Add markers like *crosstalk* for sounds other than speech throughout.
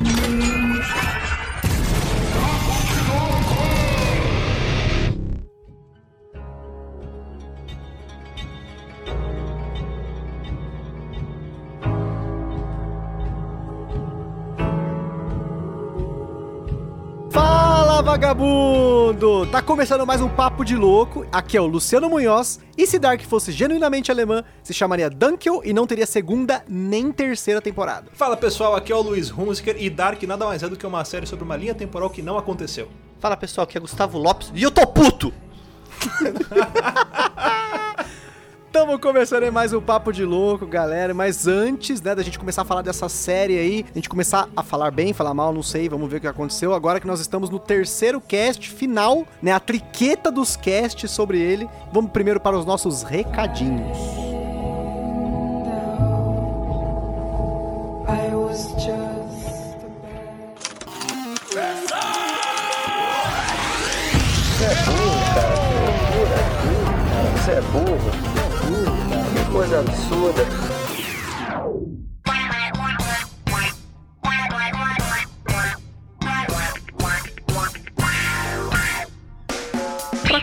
Thank you. Vagabundo! Tá começando mais um Papo de Louco. Aqui é o Luciano Munhoz. E se Dark fosse genuinamente alemã, se chamaria Dunkel e não teria segunda nem terceira temporada. Fala pessoal, aqui é o Luiz Hunziker e Dark nada mais é do que uma série sobre uma linha temporal que não aconteceu. Fala pessoal, aqui é Gustavo Lopes e eu tô puto! *laughs* Estamos começando mais um Papo de Louco, galera. Mas antes, né, da gente começar a falar dessa série aí, a gente começar a falar bem, falar mal, não sei, vamos ver o que aconteceu. Agora que nós estamos no terceiro cast final, né, a triqueta dos casts sobre ele. Vamos primeiro para os nossos recadinhos. I was just Você é burro, cara. Você é burro coisa absurda.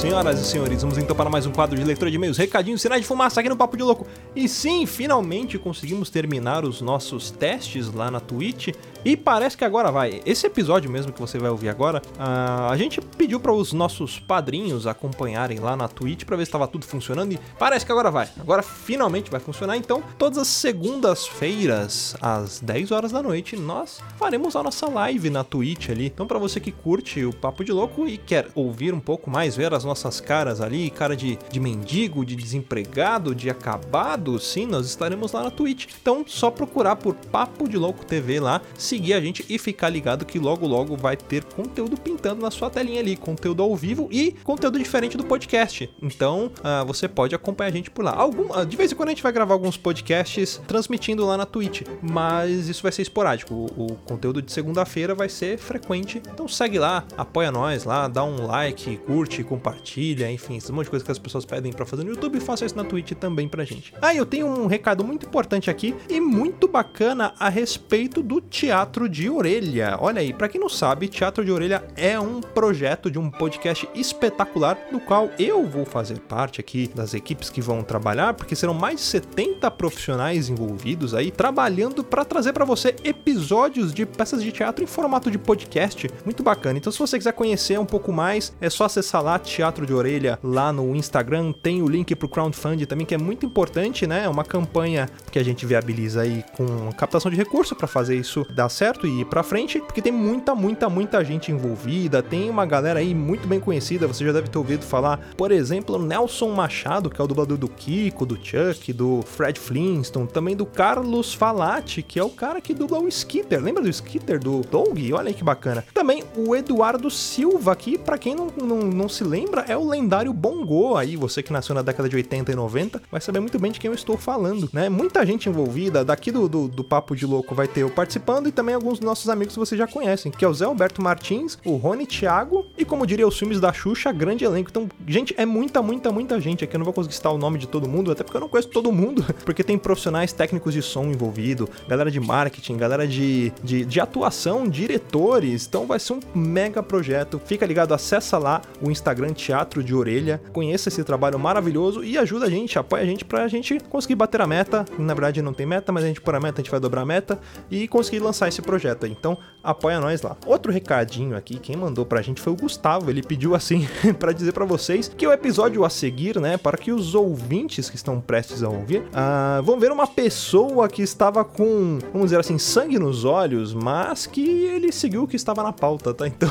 senhoras e senhores, vamos então para mais um quadro de leitura de e-mails, recadinhos, sinais de fumaça aqui no Papo de Louco. E sim, finalmente conseguimos terminar os nossos testes lá na Twitch e parece que agora vai. Esse episódio mesmo que você vai ouvir agora, a gente pediu para os nossos padrinhos acompanharem lá na Twitch para ver se estava tudo funcionando e parece que agora vai. Agora finalmente vai funcionar. Então, todas as segundas-feiras às 10 horas da noite, nós faremos a nossa live na Twitch ali. Então, para você que curte o Papo de Louco e quer ouvir um pouco mais, ver as as nossas caras ali, cara de, de mendigo, de desempregado, de acabado, sim, nós estaremos lá na Twitch. Então, só procurar por Papo de Louco TV lá, seguir a gente e ficar ligado que logo logo vai ter conteúdo pintando na sua telinha ali, conteúdo ao vivo e conteúdo diferente do podcast. Então, uh, você pode acompanhar a gente por lá. Algum, uh, de vez em quando a gente vai gravar alguns podcasts transmitindo lá na Twitch, mas isso vai ser esporádico. O, o conteúdo de segunda-feira vai ser frequente. Então, segue lá, apoia nós lá, dá um like, curte, compartilha compartilha, enfim, esse monte de coisa que as pessoas pedem para fazer no YouTube, faça isso na Twitch também pra gente. Ah, eu tenho um recado muito importante aqui e muito bacana a respeito do Teatro de Orelha. Olha aí, para quem não sabe, Teatro de Orelha é um projeto de um podcast espetacular no qual eu vou fazer parte aqui das equipes que vão trabalhar, porque serão mais de 70 profissionais envolvidos aí trabalhando para trazer para você episódios de peças de teatro em formato de podcast. Muito bacana. Então, se você quiser conhecer um pouco mais, é só acessar lá Teatro de Orelha lá no Instagram. Tem o link pro crowdfunding também, que é muito importante, né? É uma campanha que a gente viabiliza aí com captação de recursos para fazer isso dar certo e ir pra frente, porque tem muita, muita, muita gente envolvida. Tem uma galera aí muito bem conhecida, você já deve ter ouvido falar, por exemplo, Nelson Machado, que é o dublador do Kiko, do Chuck, do Fred Flintstone, também do Carlos Falati, que é o cara que dubla o Skitter. Lembra do Skitter do Dog? Olha aí que bacana. Também o Eduardo Silva, que para quem não, não, não se lembra, é o lendário Bongo aí, você que nasceu na década de 80 e 90, vai saber muito bem de quem eu estou falando, né? Muita gente envolvida, daqui do, do, do Papo de Louco vai ter eu participando e também alguns dos nossos amigos que vocês já conhecem, que é o Zé Alberto Martins, o Rony Thiago e como diria os filmes da Xuxa, grande elenco. Então, gente, é muita, muita, muita gente aqui, eu não vou conseguir citar o nome de todo mundo, até porque eu não conheço todo mundo, *laughs* porque tem profissionais técnicos de som envolvido, galera de marketing, galera de, de, de atuação, diretores, então vai ser um mega projeto. Fica ligado, acessa lá o Instagram Teatro de Orelha, conheça esse trabalho maravilhoso e ajuda a gente, apoia a gente pra gente conseguir bater a meta. Na verdade não tem meta, mas a gente por a meta, a gente vai dobrar a meta e conseguir lançar esse projeto. Então apoia nós lá. Outro recadinho aqui, quem mandou pra gente foi o Gustavo, ele pediu assim *laughs* para dizer para vocês que o episódio a seguir, né, para que os ouvintes que estão prestes a ouvir, uh, vão ver uma pessoa que estava com, vamos dizer assim, sangue nos olhos, mas que ele seguiu o que estava na pauta, tá? Então,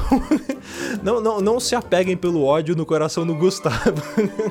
*laughs* não, não, não se apeguem pelo ódio no coração do Gustavo.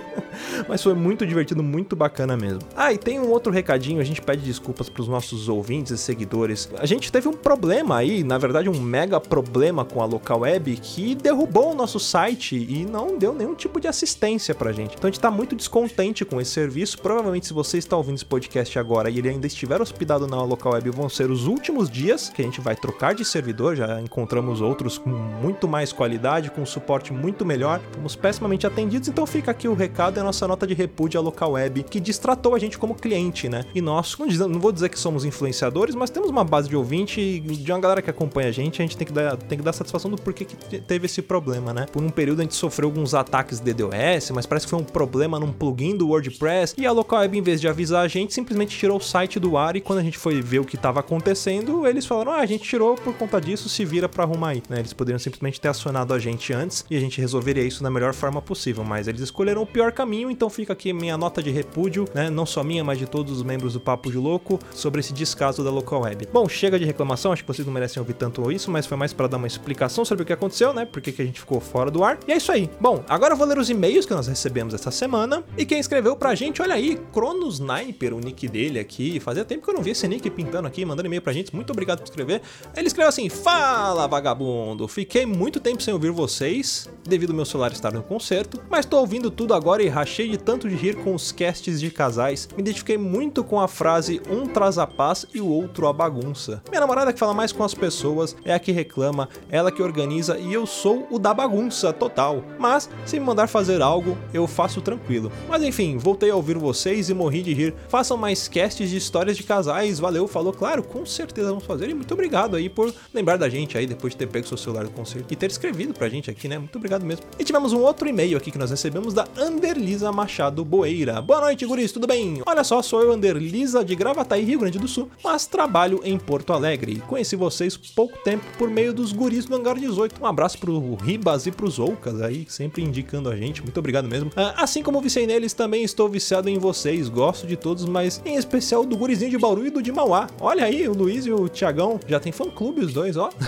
*laughs* Mas foi muito divertido, muito bacana mesmo. Ah, e tem um outro recadinho, a gente pede desculpas para os nossos ouvintes e seguidores. A gente teve um problema aí, na verdade um mega problema com a local web que derrubou o nosso site e não deu nenhum tipo de assistência pra gente. Então a gente tá muito descontente com esse serviço. Provavelmente se você está ouvindo esse podcast agora e ele ainda estiver hospedado na local web, vão ser os últimos dias que a gente vai trocar de servidor, já encontramos outros com muito mais qualidade, com suporte muito melhor. Fomos pessimamente atendidos, então fica aqui o recado, é nossa nota de repúdio à local web, que distratou a gente como cliente, né? E nós, não vou dizer que somos influenciadores, mas temos uma base de ouvinte de uma galera que acompanha a gente, a gente tem que dar, tem que dar satisfação do porquê que teve esse problema, né? Por um período a gente sofreu alguns ataques DDoS, mas parece que foi um problema num plugin do WordPress, e a local web, em vez de avisar a gente, simplesmente tirou o site do ar, e quando a gente foi ver o que estava acontecendo, eles falaram, ah, a gente tirou por conta disso, se vira para arrumar aí, né? Eles poderiam simplesmente ter acionado a gente antes, e a gente resolveria isso da melhor forma possível, mas eles escolheram o pior caminho, então fica aqui minha nota de repúdio, né? Não só minha, mas de todos os membros do Papo de Louco sobre esse descaso da local web. Bom, chega de reclamação, acho que vocês não merecem ouvir tanto isso, mas foi mais para dar uma explicação sobre o que aconteceu, né? Por que a gente ficou fora do ar. E é isso aí. Bom, agora eu vou ler os e-mails que nós recebemos essa semana. E quem escreveu pra gente, olha aí, Crono Sniper, o nick dele aqui. Fazia tempo que eu não vi esse nick pintando aqui, mandando e-mail pra gente. Muito obrigado por escrever. Ele escreveu assim: Fala, vagabundo! Fiquei muito tempo sem ouvir vocês, devido ao meu celular estar no concerto, mas tô ouvindo tudo agora e rachei de tanto de rir com os casts de casais, me identifiquei muito com a frase um traz a paz e o outro a bagunça. Minha namorada que fala mais com as pessoas, é a que reclama, ela que organiza e eu sou o da bagunça total. Mas, se me mandar fazer algo, eu faço tranquilo. Mas enfim, voltei a ouvir vocês e morri de rir. Façam mais casts de histórias de casais, valeu, falou, claro, com certeza vamos fazer e muito obrigado aí por lembrar da gente aí depois de ter pego seu celular do concerto e ter escrevido pra gente aqui, né? Muito obrigado mesmo. E tivemos um outro e-mail aqui que nós recebemos da Anderlisa Machado Boeira. Boa noite, guris, tudo bem? Olha só, sou eu, Anderlisa, de Gravataí, Rio Grande do Sul, mas trabalho em Porto Alegre. Conheci vocês pouco tempo por meio dos guris do Hangar 18. Um abraço pro Ribas e pros Oucas aí, sempre indicando a gente. Muito obrigado mesmo. Ah, assim como viciei neles, também estou viciado em vocês. Gosto de todos, mas em especial do gurizinho de Bauru e do de Mauá. Olha aí, o Luiz e o Tiagão já tem fã-clube os dois, ó. *laughs*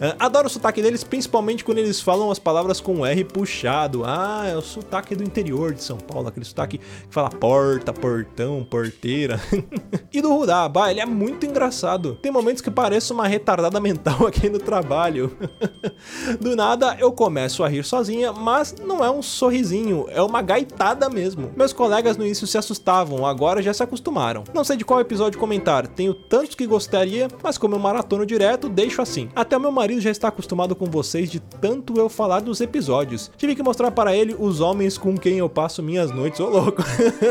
Ah, adoro o sotaque deles, principalmente quando eles falam as palavras com R puxado. Ah, é o sotaque do interior de São Paulo, aquele sotaque que fala porta, portão, porteira. *laughs* e do Rudaba, ele é muito engraçado. Tem momentos que parece uma retardada mental *laughs* aqui no trabalho. *laughs* do nada eu começo a rir sozinha, mas não é um sorrisinho, é uma gaitada mesmo. Meus colegas no início se assustavam, agora já se acostumaram. Não sei de qual episódio comentar, tenho tantos que gostaria, mas como eu maratono direto, deixo assim. Até meu marido já está acostumado com vocês de tanto eu falar dos episódios. Tive que mostrar para ele os homens com quem eu passo minhas noites, ô louco.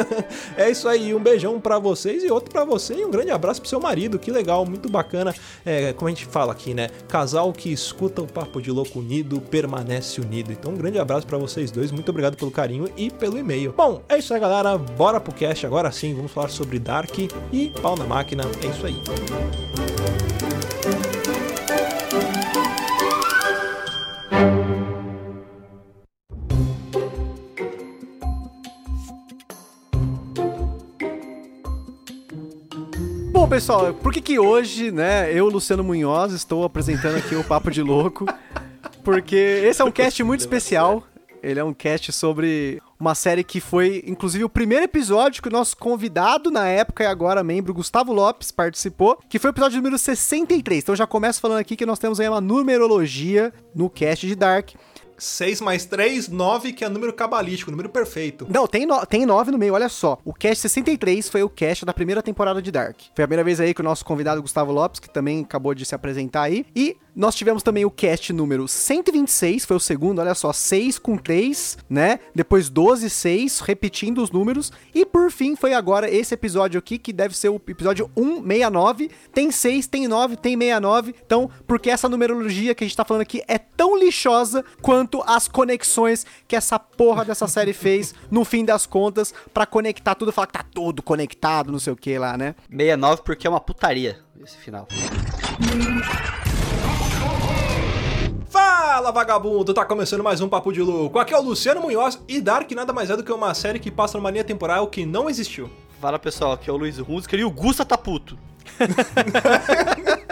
*laughs* é isso aí, um beijão para vocês e outro para você e um grande abraço pro seu marido, que legal, muito bacana. É, como a gente fala aqui, né? Casal que escuta o Papo de Louco unido permanece unido. Então um grande abraço para vocês dois, muito obrigado pelo carinho e pelo e-mail. Bom, é isso aí galera, bora pro cast agora sim, vamos falar sobre Dark e pau na máquina, é isso aí. Pessoal, por que que hoje, né, eu, Luciano Munhoz, estou apresentando aqui o Papo de Louco? Porque esse é um cast muito especial. Ele é um cast sobre uma série que foi, inclusive, o primeiro episódio que o nosso convidado, na época e agora membro, Gustavo Lopes, participou, que foi o episódio número 63. Então já começo falando aqui que nós temos aí uma numerologia no cast de Dark 6 mais 3, 9, que é número cabalístico, número perfeito. Não, tem, no, tem nove no meio, olha só. O cast 63 foi o cast da primeira temporada de Dark. Foi a primeira vez aí que o nosso convidado Gustavo Lopes, que também acabou de se apresentar aí. E nós tivemos também o cast número 126, foi o segundo, olha só, 6 com 3, né? Depois 12, 6, repetindo os números. E por fim foi agora esse episódio aqui, que deve ser o episódio 169. Tem 6, tem 9, tem 69. Então, porque essa numerologia que a gente tá falando aqui é tão lixosa quanto as conexões que essa porra dessa série fez, *laughs* no fim das contas, para conectar tudo, falar que tá tudo conectado, não sei o que lá, né? 69 porque é uma putaria esse final. Fala vagabundo, tá começando mais um Papo de Louco. Aqui é o Luciano Munhoz e Dark nada mais é do que uma série que passa numa linha temporal que não existiu. Fala pessoal, aqui é o Luiz Hunziker e o Gusta tá puto. *laughs*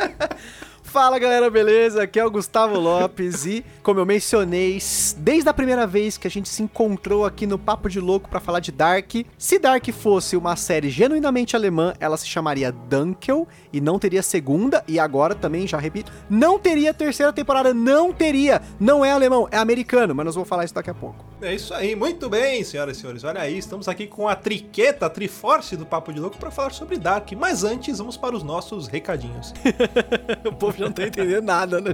Fala galera, beleza? Aqui é o Gustavo Lopes e, como eu mencionei, desde a primeira vez que a gente se encontrou aqui no Papo de Louco para falar de Dark, se Dark fosse uma série genuinamente alemã, ela se chamaria Dunkel e não teria segunda, e agora também, já repito, não teria terceira temporada, não teria! Não é alemão, é americano, mas nós vamos falar isso daqui a pouco. É isso aí, muito bem, senhoras e senhores. Olha aí, estamos aqui com a triqueta, a Triforce do Papo de Louco para falar sobre Dark, mas antes vamos para os nossos recadinhos. *laughs* o povo não tá entendendo nada, né?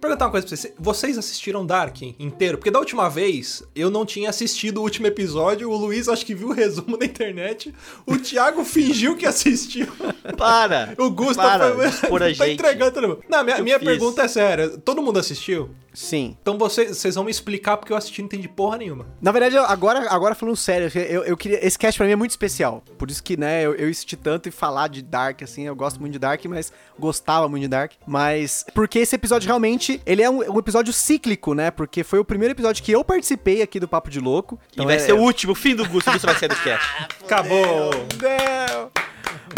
Perguntar uma coisa pra vocês. Vocês assistiram Dark inteiro? Porque da última vez eu não tinha assistido o último episódio. O Luiz acho que viu o resumo na internet. O Thiago fingiu que assistiu. *laughs* Para! O Gustavo Para, foi... por a *laughs* tá gente. entregando todo mundo. Não, minha, Eu minha fiz. pergunta é séria. Todo mundo assistiu? Sim. Então vocês, vocês vão me explicar porque eu assisti não entendi porra nenhuma. Na verdade, agora, agora falando sério, eu, eu queria. Esse cast pra mim é muito especial. Por isso que, né, eu, eu insisti tanto em falar de Dark, assim. Eu gosto muito de Dark, mas gostava muito de Dark. Mas. Porque esse episódio realmente. Ele é um, um episódio cíclico, né? Porque foi o primeiro episódio que eu participei aqui do Papo de Louco. E vai é- ser o último, o fim do Gusta. O Gusta vai sair do cast. *laughs* Acabou! Não!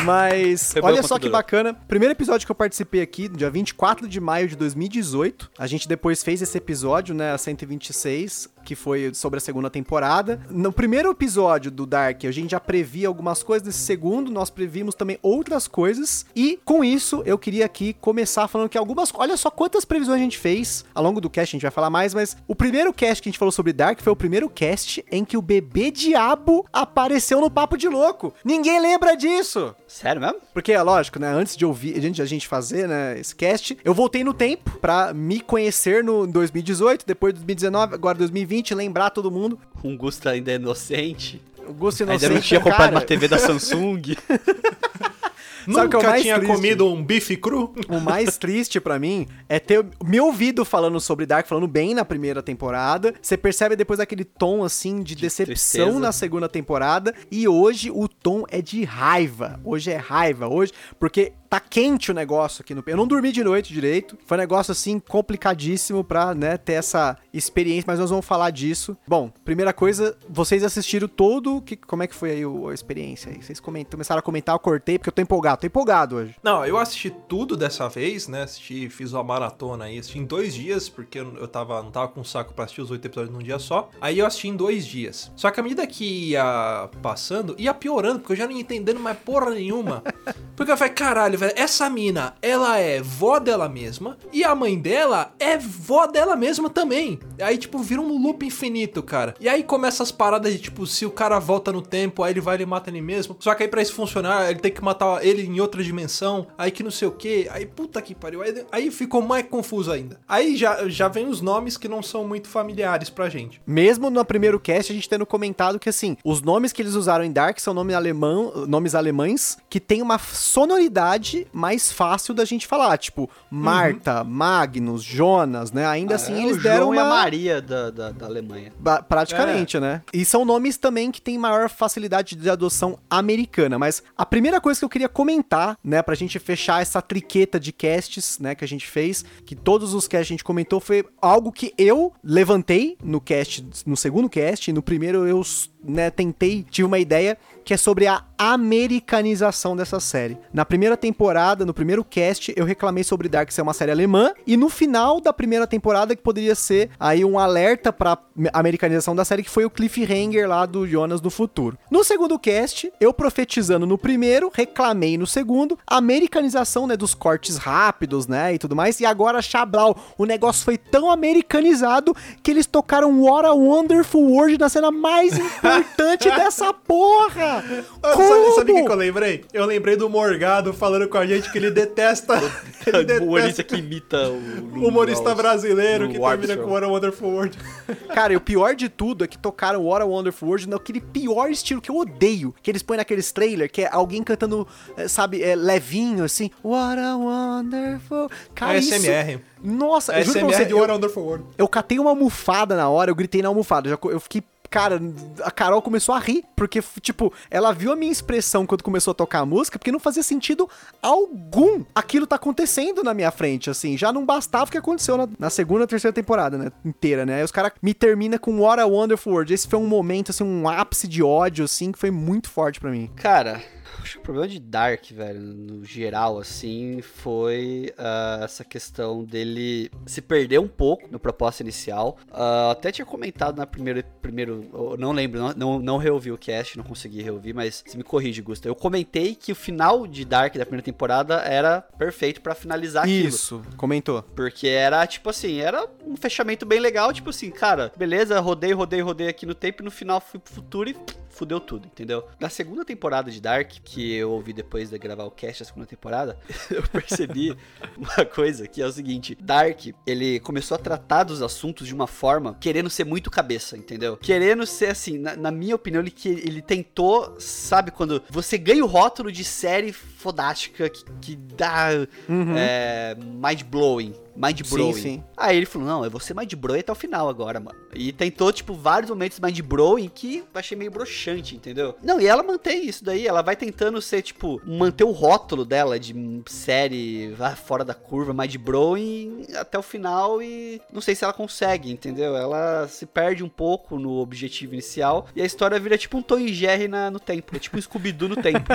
Mas, Foi olha só que durou. bacana. Primeiro episódio que eu participei aqui, dia 24 de maio de 2018. A gente depois fez esse episódio, né, a 126, que foi sobre a segunda temporada. No primeiro episódio do Dark, a gente já previa algumas coisas. Nesse segundo, nós previmos também outras coisas. E com isso, eu queria aqui começar falando que algumas. Olha só quantas previsões a gente fez. Ao longo do cast a gente vai falar mais, mas o primeiro cast que a gente falou sobre Dark foi o primeiro cast em que o bebê diabo apareceu no Papo de Louco. Ninguém lembra disso! Sério mesmo? Porque, é lógico, né? Antes de ouvir, antes de a gente fazer, né, esse cast, eu voltei no tempo pra me conhecer no 2018, depois de 2019, agora 2020, lembrar todo mundo. Um Gusta ainda é inocente. O Gosto Ainda Inocente. não tinha cara, comprado uma TV da Samsung. *laughs* Sabe o que é o Nunca mais tinha triste? comido um bife cru? O mais triste pra mim é ter me ouvido falando sobre Dark, falando bem na primeira temporada. Você percebe depois aquele tom assim de, decepção tristeza. na segunda temporada. E hoje o tom é de raiva. Hoje é raiva. Hoje, porque tá quente o negócio aqui no. Eu não dormi de noite direito. Foi um negócio assim complicadíssimo pra, né, ter essa experiência, mas nós vamos falar disso. Bom, primeira coisa, vocês assistiram todo. Que, como é que foi aí o- a experiência aí? Vocês começaram a comentar, eu cortei, porque eu tô empolgado. Tô empolgado hoje. Não, eu assisti tudo dessa vez, né? Assisti, fiz uma maratona aí, assisti em dois dias, porque eu eu tava, não tava com saco pra assistir os oito episódios num dia só. Aí eu assisti em dois dias. Só que à medida que ia passando, ia piorando, porque eu já não ia entendendo mais porra nenhuma. *laughs* Porque eu falei, caralho, essa mina, ela é vó dela mesma, e a mãe dela é vó dela mesma também. Aí, tipo, vira um loop infinito, cara. E aí começa as paradas de, tipo, se o cara volta no tempo, aí ele vai e mata ele mesmo. Só que aí pra isso funcionar, ele tem que matar ele em outra dimensão, aí que não sei o que, aí puta que pariu. Aí, aí ficou mais confuso ainda. Aí já, já vem os nomes que não são muito familiares pra gente. Mesmo no primeiro cast, a gente tendo comentado que, assim, os nomes que eles usaram em Dark são nome alemão, nomes alemães que tem uma sonoridade mais fácil da gente falar. Tipo, Marta, Magnus, Jonas, né? Ainda assim, É, eles o deram João e a uma... Maria da, da, da Alemanha. Ba- Praticamente, né? E são nomes também que têm maior facilidade de adoção americana. Mas a primeira coisa que eu queria comentar, né, pra gente fechar essa triqueta de casts, né, que a gente fez, que todos os casts a gente comentou, foi algo que eu levantei no cast, no segundo cast, e no primeiro eu né, tentei, tive uma ideia que é sobre a americanização dessa série. Na primeira temporada, no primeiro cast, eu reclamei sobre Dark ser uma série alemã, e no final da primeira temporada, que poderia ser aí um alerta pra americanização da série, que foi o cliffhanger lá do Jonas do futuro. No segundo cast, eu profetizando no primeiro, reclamei no segundo, americanização, né, dos cortes rápidos, né, e tudo mais, e agora Chablau, o negócio foi tão americanizado que eles tocaram What a Wonderful World na cena mais *laughs* importante dessa porra! Sabe, sabe o que, Como? eu lembrei? Eu lembrei do Morgado falando com a gente que ele detesta. *laughs* *laughs* ele o humorista detesta que imita o... o humorista brasileiro que termina com What a Wonderful World. *laughs* Cara, e o pior de tudo é que tocaram What a Wonderful World naquele pior estilo que eu odeio. Que eles põem naqueles trailers, que é alguém cantando, eh, sabe, é, levinho, assim. What a Wonderful... Cara, isso... ASMR. Nossa, eu juro pra você, de eu, What a Wonderful World. eu catei uma almofada na hora, eu gritei na almofada. Já, co- eu fiquei... Cara, a Carol começou a rir, porque, tipo, ela viu a minha expressão quando começou a tocar a música, porque não fazia sentido algum aquilo tá acontecendo na minha frente, assim. Já não bastava o que aconteceu na, na segunda, terceira temporada, né? Inteira, né? Aí os caras me termina com What a Wonderful World. Esse foi um momento, assim, um ápice de ódio, assim, que foi muito forte pra mim. Cara, acho que o problema de Dark, velho, no geral, assim, foi ah, essa questão dele se perder um pouco no propósito inicial. Ah, até tinha comentado na primeira, primeiro, não lembro, não, não, não reouvi o cast, não consegui reouvir, mas se me corrige, Gusta. Eu comentei que o final de Dark da primeira temporada era perfeito pra finalizar aquilo. Isso, comentou. Porque era, tipo assim, era um fechamento bem legal, tipo assim, cara, beleza, rodei, rodei, rodei aqui no tempo e no final fui pro futuro e fudeu tudo, entendeu? Na segunda temporada de Dark, que eu ouvi depois de gravar o cast da segunda temporada, *laughs* eu percebi *laughs* uma coisa que é o seguinte: Dark, ele começou a tratar dos assuntos de uma forma querendo ser muito cabeça, entendeu? Querendo ser assim, na, na minha opinião, ele, ele tentou, sabe, quando você ganha o rótulo de série fodástica que, que dá é, mind-blowing. Mind blowing. sim. Aí ele falou: Não, eu vou ser mind blowing até o final agora, mano. E tentou, tipo, vários momentos mind blowing que eu achei meio broxante, entendeu? Não, e ela mantém isso daí. Ela vai tentando ser, tipo, manter o rótulo dela de série fora da curva, mind blowing até o final. E não sei se ela consegue, entendeu? Ela se perde um pouco no objetivo inicial. E a história vira tipo um Tom e Jerry na, no tempo. É tipo um Scooby-Doo no tempo.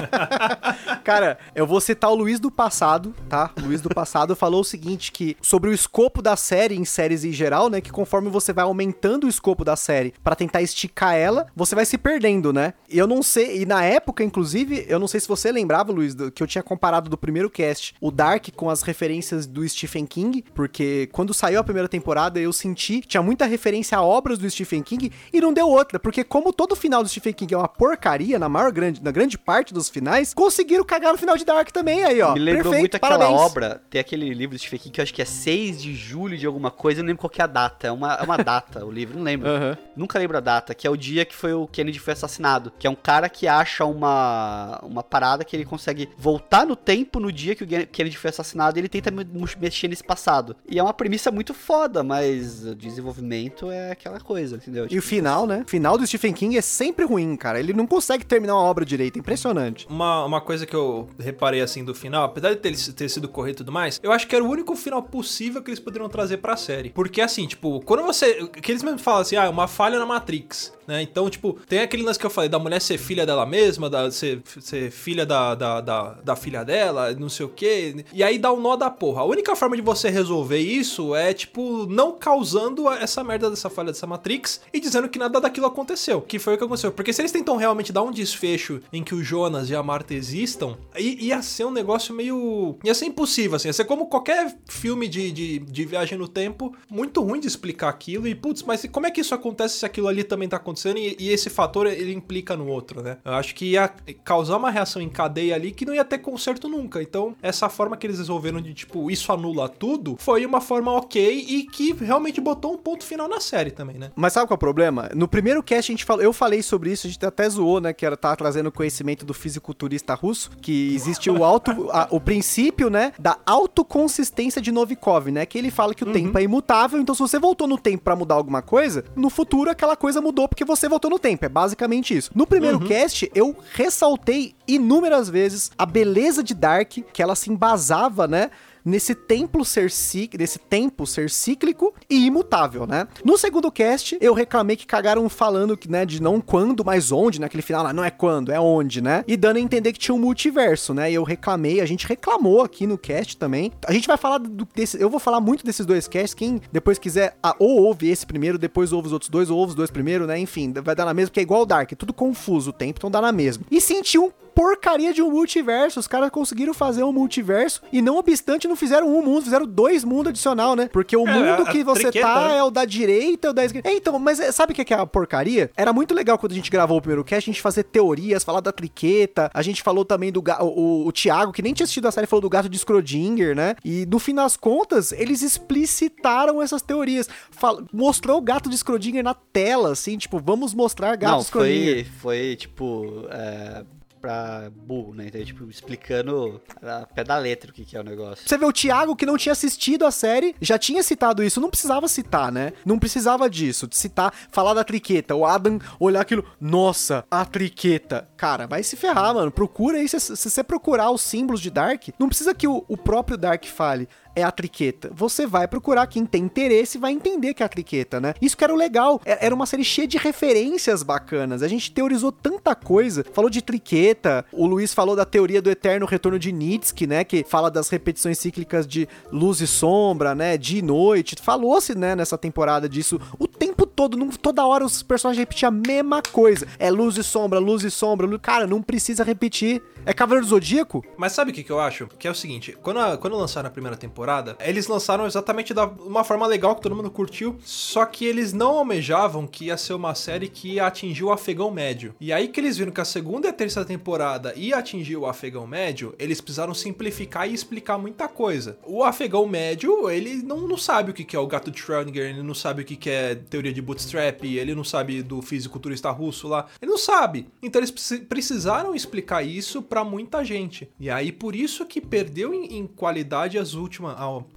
*laughs* Cara, eu vou citar o Luiz do passado, tá? O Luiz do passado falou o seguinte, que sobre o escopo da série em séries em geral, né, que conforme você vai aumentando o escopo da série pra tentar esticar ela, você vai se perdendo, né? E eu não sei, e na época, inclusive, eu não sei se você lembrava, Luiz, do- que eu tinha comparado do primeiro cast o Dark com as referências do Stephen King, porque quando saiu a primeira temporada eu senti que tinha muita referência a obras do Stephen King e não deu outra, porque como todo final do Stephen King é uma porcaria, na maior grande, na grande parte dos finais, conseguiram cagar no final de Dark também aí, ó. Me lembrou Perfeito, muito aquela parabéns. obra, tem aquele livro do Stephen King que eu acho que é 6 de julho de alguma coisa, eu não lembro qual que é a data, é uma, é uma *laughs* data o livro, não lembro. Aham. Nunca lembro a data, que é o dia que foi o Kennedy foi assassinado, que é um cara que acha uma, uma parada que ele consegue voltar no tempo no dia que o Kennedy foi assassinado e ele tenta me- mexer nesse passado. E é uma premissa muito foda, mas o desenvolvimento é aquela coisa, entendeu? E o Tipo, final, né? O final do Stephen King é sempre ruim, cara. Ele não consegue terminar uma obra direito. é Impressionante. Uma, uma coisa que eu reparei assim do final, apesar de ter, ter sido correto e tudo mais, eu acho que era o único final possível que eles poderiam trazer pra série. Porque assim, tipo, quando você. Que eles mesmo falam assim, ah, é uma falha na Matrix, né? Então, tipo, tem aquele lance que eu falei, da mulher ser filha dela mesma, da, ser, ser filha da, da, da, da filha dela, não sei o quê. E aí dá um nó da porra. A única forma de você resolver isso é, tipo, não causando essa merda dessa falha dessa Matrix e dizendo que nada daquilo aconteceu. Que foi o que aconteceu. Porque se eles tentam realmente dar um desfecho em que o Jonas e a Marta existam, ia ser um negócio meio. ia ser impossível, assim. Ia ser como qualquer filme de, de, de viagem no tempo, muito ruim de explicar aquilo. E, putz, mas como é que isso acontece se aquilo ali também tá acontecendo e, e esse fator ele implica no outro, né? Eu acho que ia causar uma reação em cadeia ali que não ia ter conserto nunca. Então, essa forma que eles resolveram de, tipo, isso anula tudo, foi uma forma ok e que realmente botou um ponto final na série também, né? Mas sabe qual é o problema? No primeiro cast a gente falou, eu falei sobre isso, a gente até zoou, né, que era tá trazendo conhecimento do fisiculturista russo, que existe o *laughs* auto, a- o princípio, né, da autoconsistência de Novikov, né, que ele fala que o tempo é imutável, então se você voltou no tempo pra mudar alguma coisa, no futuro aquela coisa mudou porque você voltou no tempo, é basicamente isso. No primeiro cast eu ressaltei inúmeras vezes a beleza de Dark, que ela se embasava, né, nesse templo ser cíclico, tempo ser cíclico e imutável, né? No segundo cast, eu reclamei que cagaram falando que, né, de não quando, mas onde, naquele final lá, não é quando, é onde, né? E dando a entender que tinha um multiverso, né? E eu reclamei, a gente reclamou aqui no cast também. A gente vai falar do, desse, eu vou falar muito desses dois casts, quem depois quiser, ah, ou ouve esse primeiro, depois ouve os outros dois, ou ouve os dois primeiro, né? Enfim, vai dar na mesma, porque é igual o Dark, é tudo confuso o tempo, então dá na mesma. E senti um porcaria de um multiverso. Os caras conseguiram fazer um multiverso e não obstante não fizeram um mundo, fizeram dois mundos adicional, né? Porque o É, mundo a- que você triqueta, tá né? é o da direita, o da esquerda. É, então, mas é, sabe o que é a porcaria? Era muito legal quando a gente gravou o primeiro cast, a gente fazer teorias, falar da triqueta, a gente falou também do ga- o, o, o Thiago, que nem tinha assistido a série, falou do gato de Schrödinger, né? E no fim das contas, eles explicitaram essas teorias. Fal- mostrou o gato de Schrödinger na tela, assim, tipo, vamos mostrar gato Não, de Schrödinger. foi, foi tipo. É, pra burro, né? Então, tipo, explicando a pé da letra o que, que é o negócio. Você vê o Thiago que não tinha assistido a série, já tinha citado isso, não precisava citar, né? Não precisava disso, de citar, falar da triqueta. O Adam olhar aquilo, nossa, a triqueta. Cara, vai se ferrar, mano. Procura aí, se, você procurar os símbolos de Dark, não precisa que o, o próprio Dark fale. É a triqueta. Você vai procurar quem tem interesse vai entender que é a triqueta, né? Isso que era o legal. É- Era uma série cheia de referências bacanas. A gente teorizou tanta coisa. Falou de triqueta. O Luiz falou da teoria do eterno retorno de Nietzsche, né? Que fala das repetições cíclicas de luz e sombra, né? Dia e noite. Falou-se, né, nessa temporada disso o tempo todo. Não, toda hora os personagens repetiam a mesma coisa. É luz e sombra, luz e sombra. Cara, não precisa repetir. É Cavaleiro do Zodíaco? Mas sabe o que, que eu acho? Que é o seguinte, quando, a- quando lançaram a primeira temporada, eles lançaram exatamente da uma forma legal que todo mundo curtiu, só que eles não almejavam que ia ser uma série que ia atingir o afegão médio. E aí que eles viram que a segunda e a terceira temporada ia atingir o afegão médio, eles precisaram simplificar e explicar muita coisa. O afegão médio, ele não, não sabe o que, que é o gato de Schrödinger, ele não sabe o que, que é teoria de bootstrap, ele não sabe do fisiculturista russo lá, ele não sabe. Então eles preci- precisaram explicar isso pra muita gente. E aí por isso que perdeu em, em qualidade as últimas,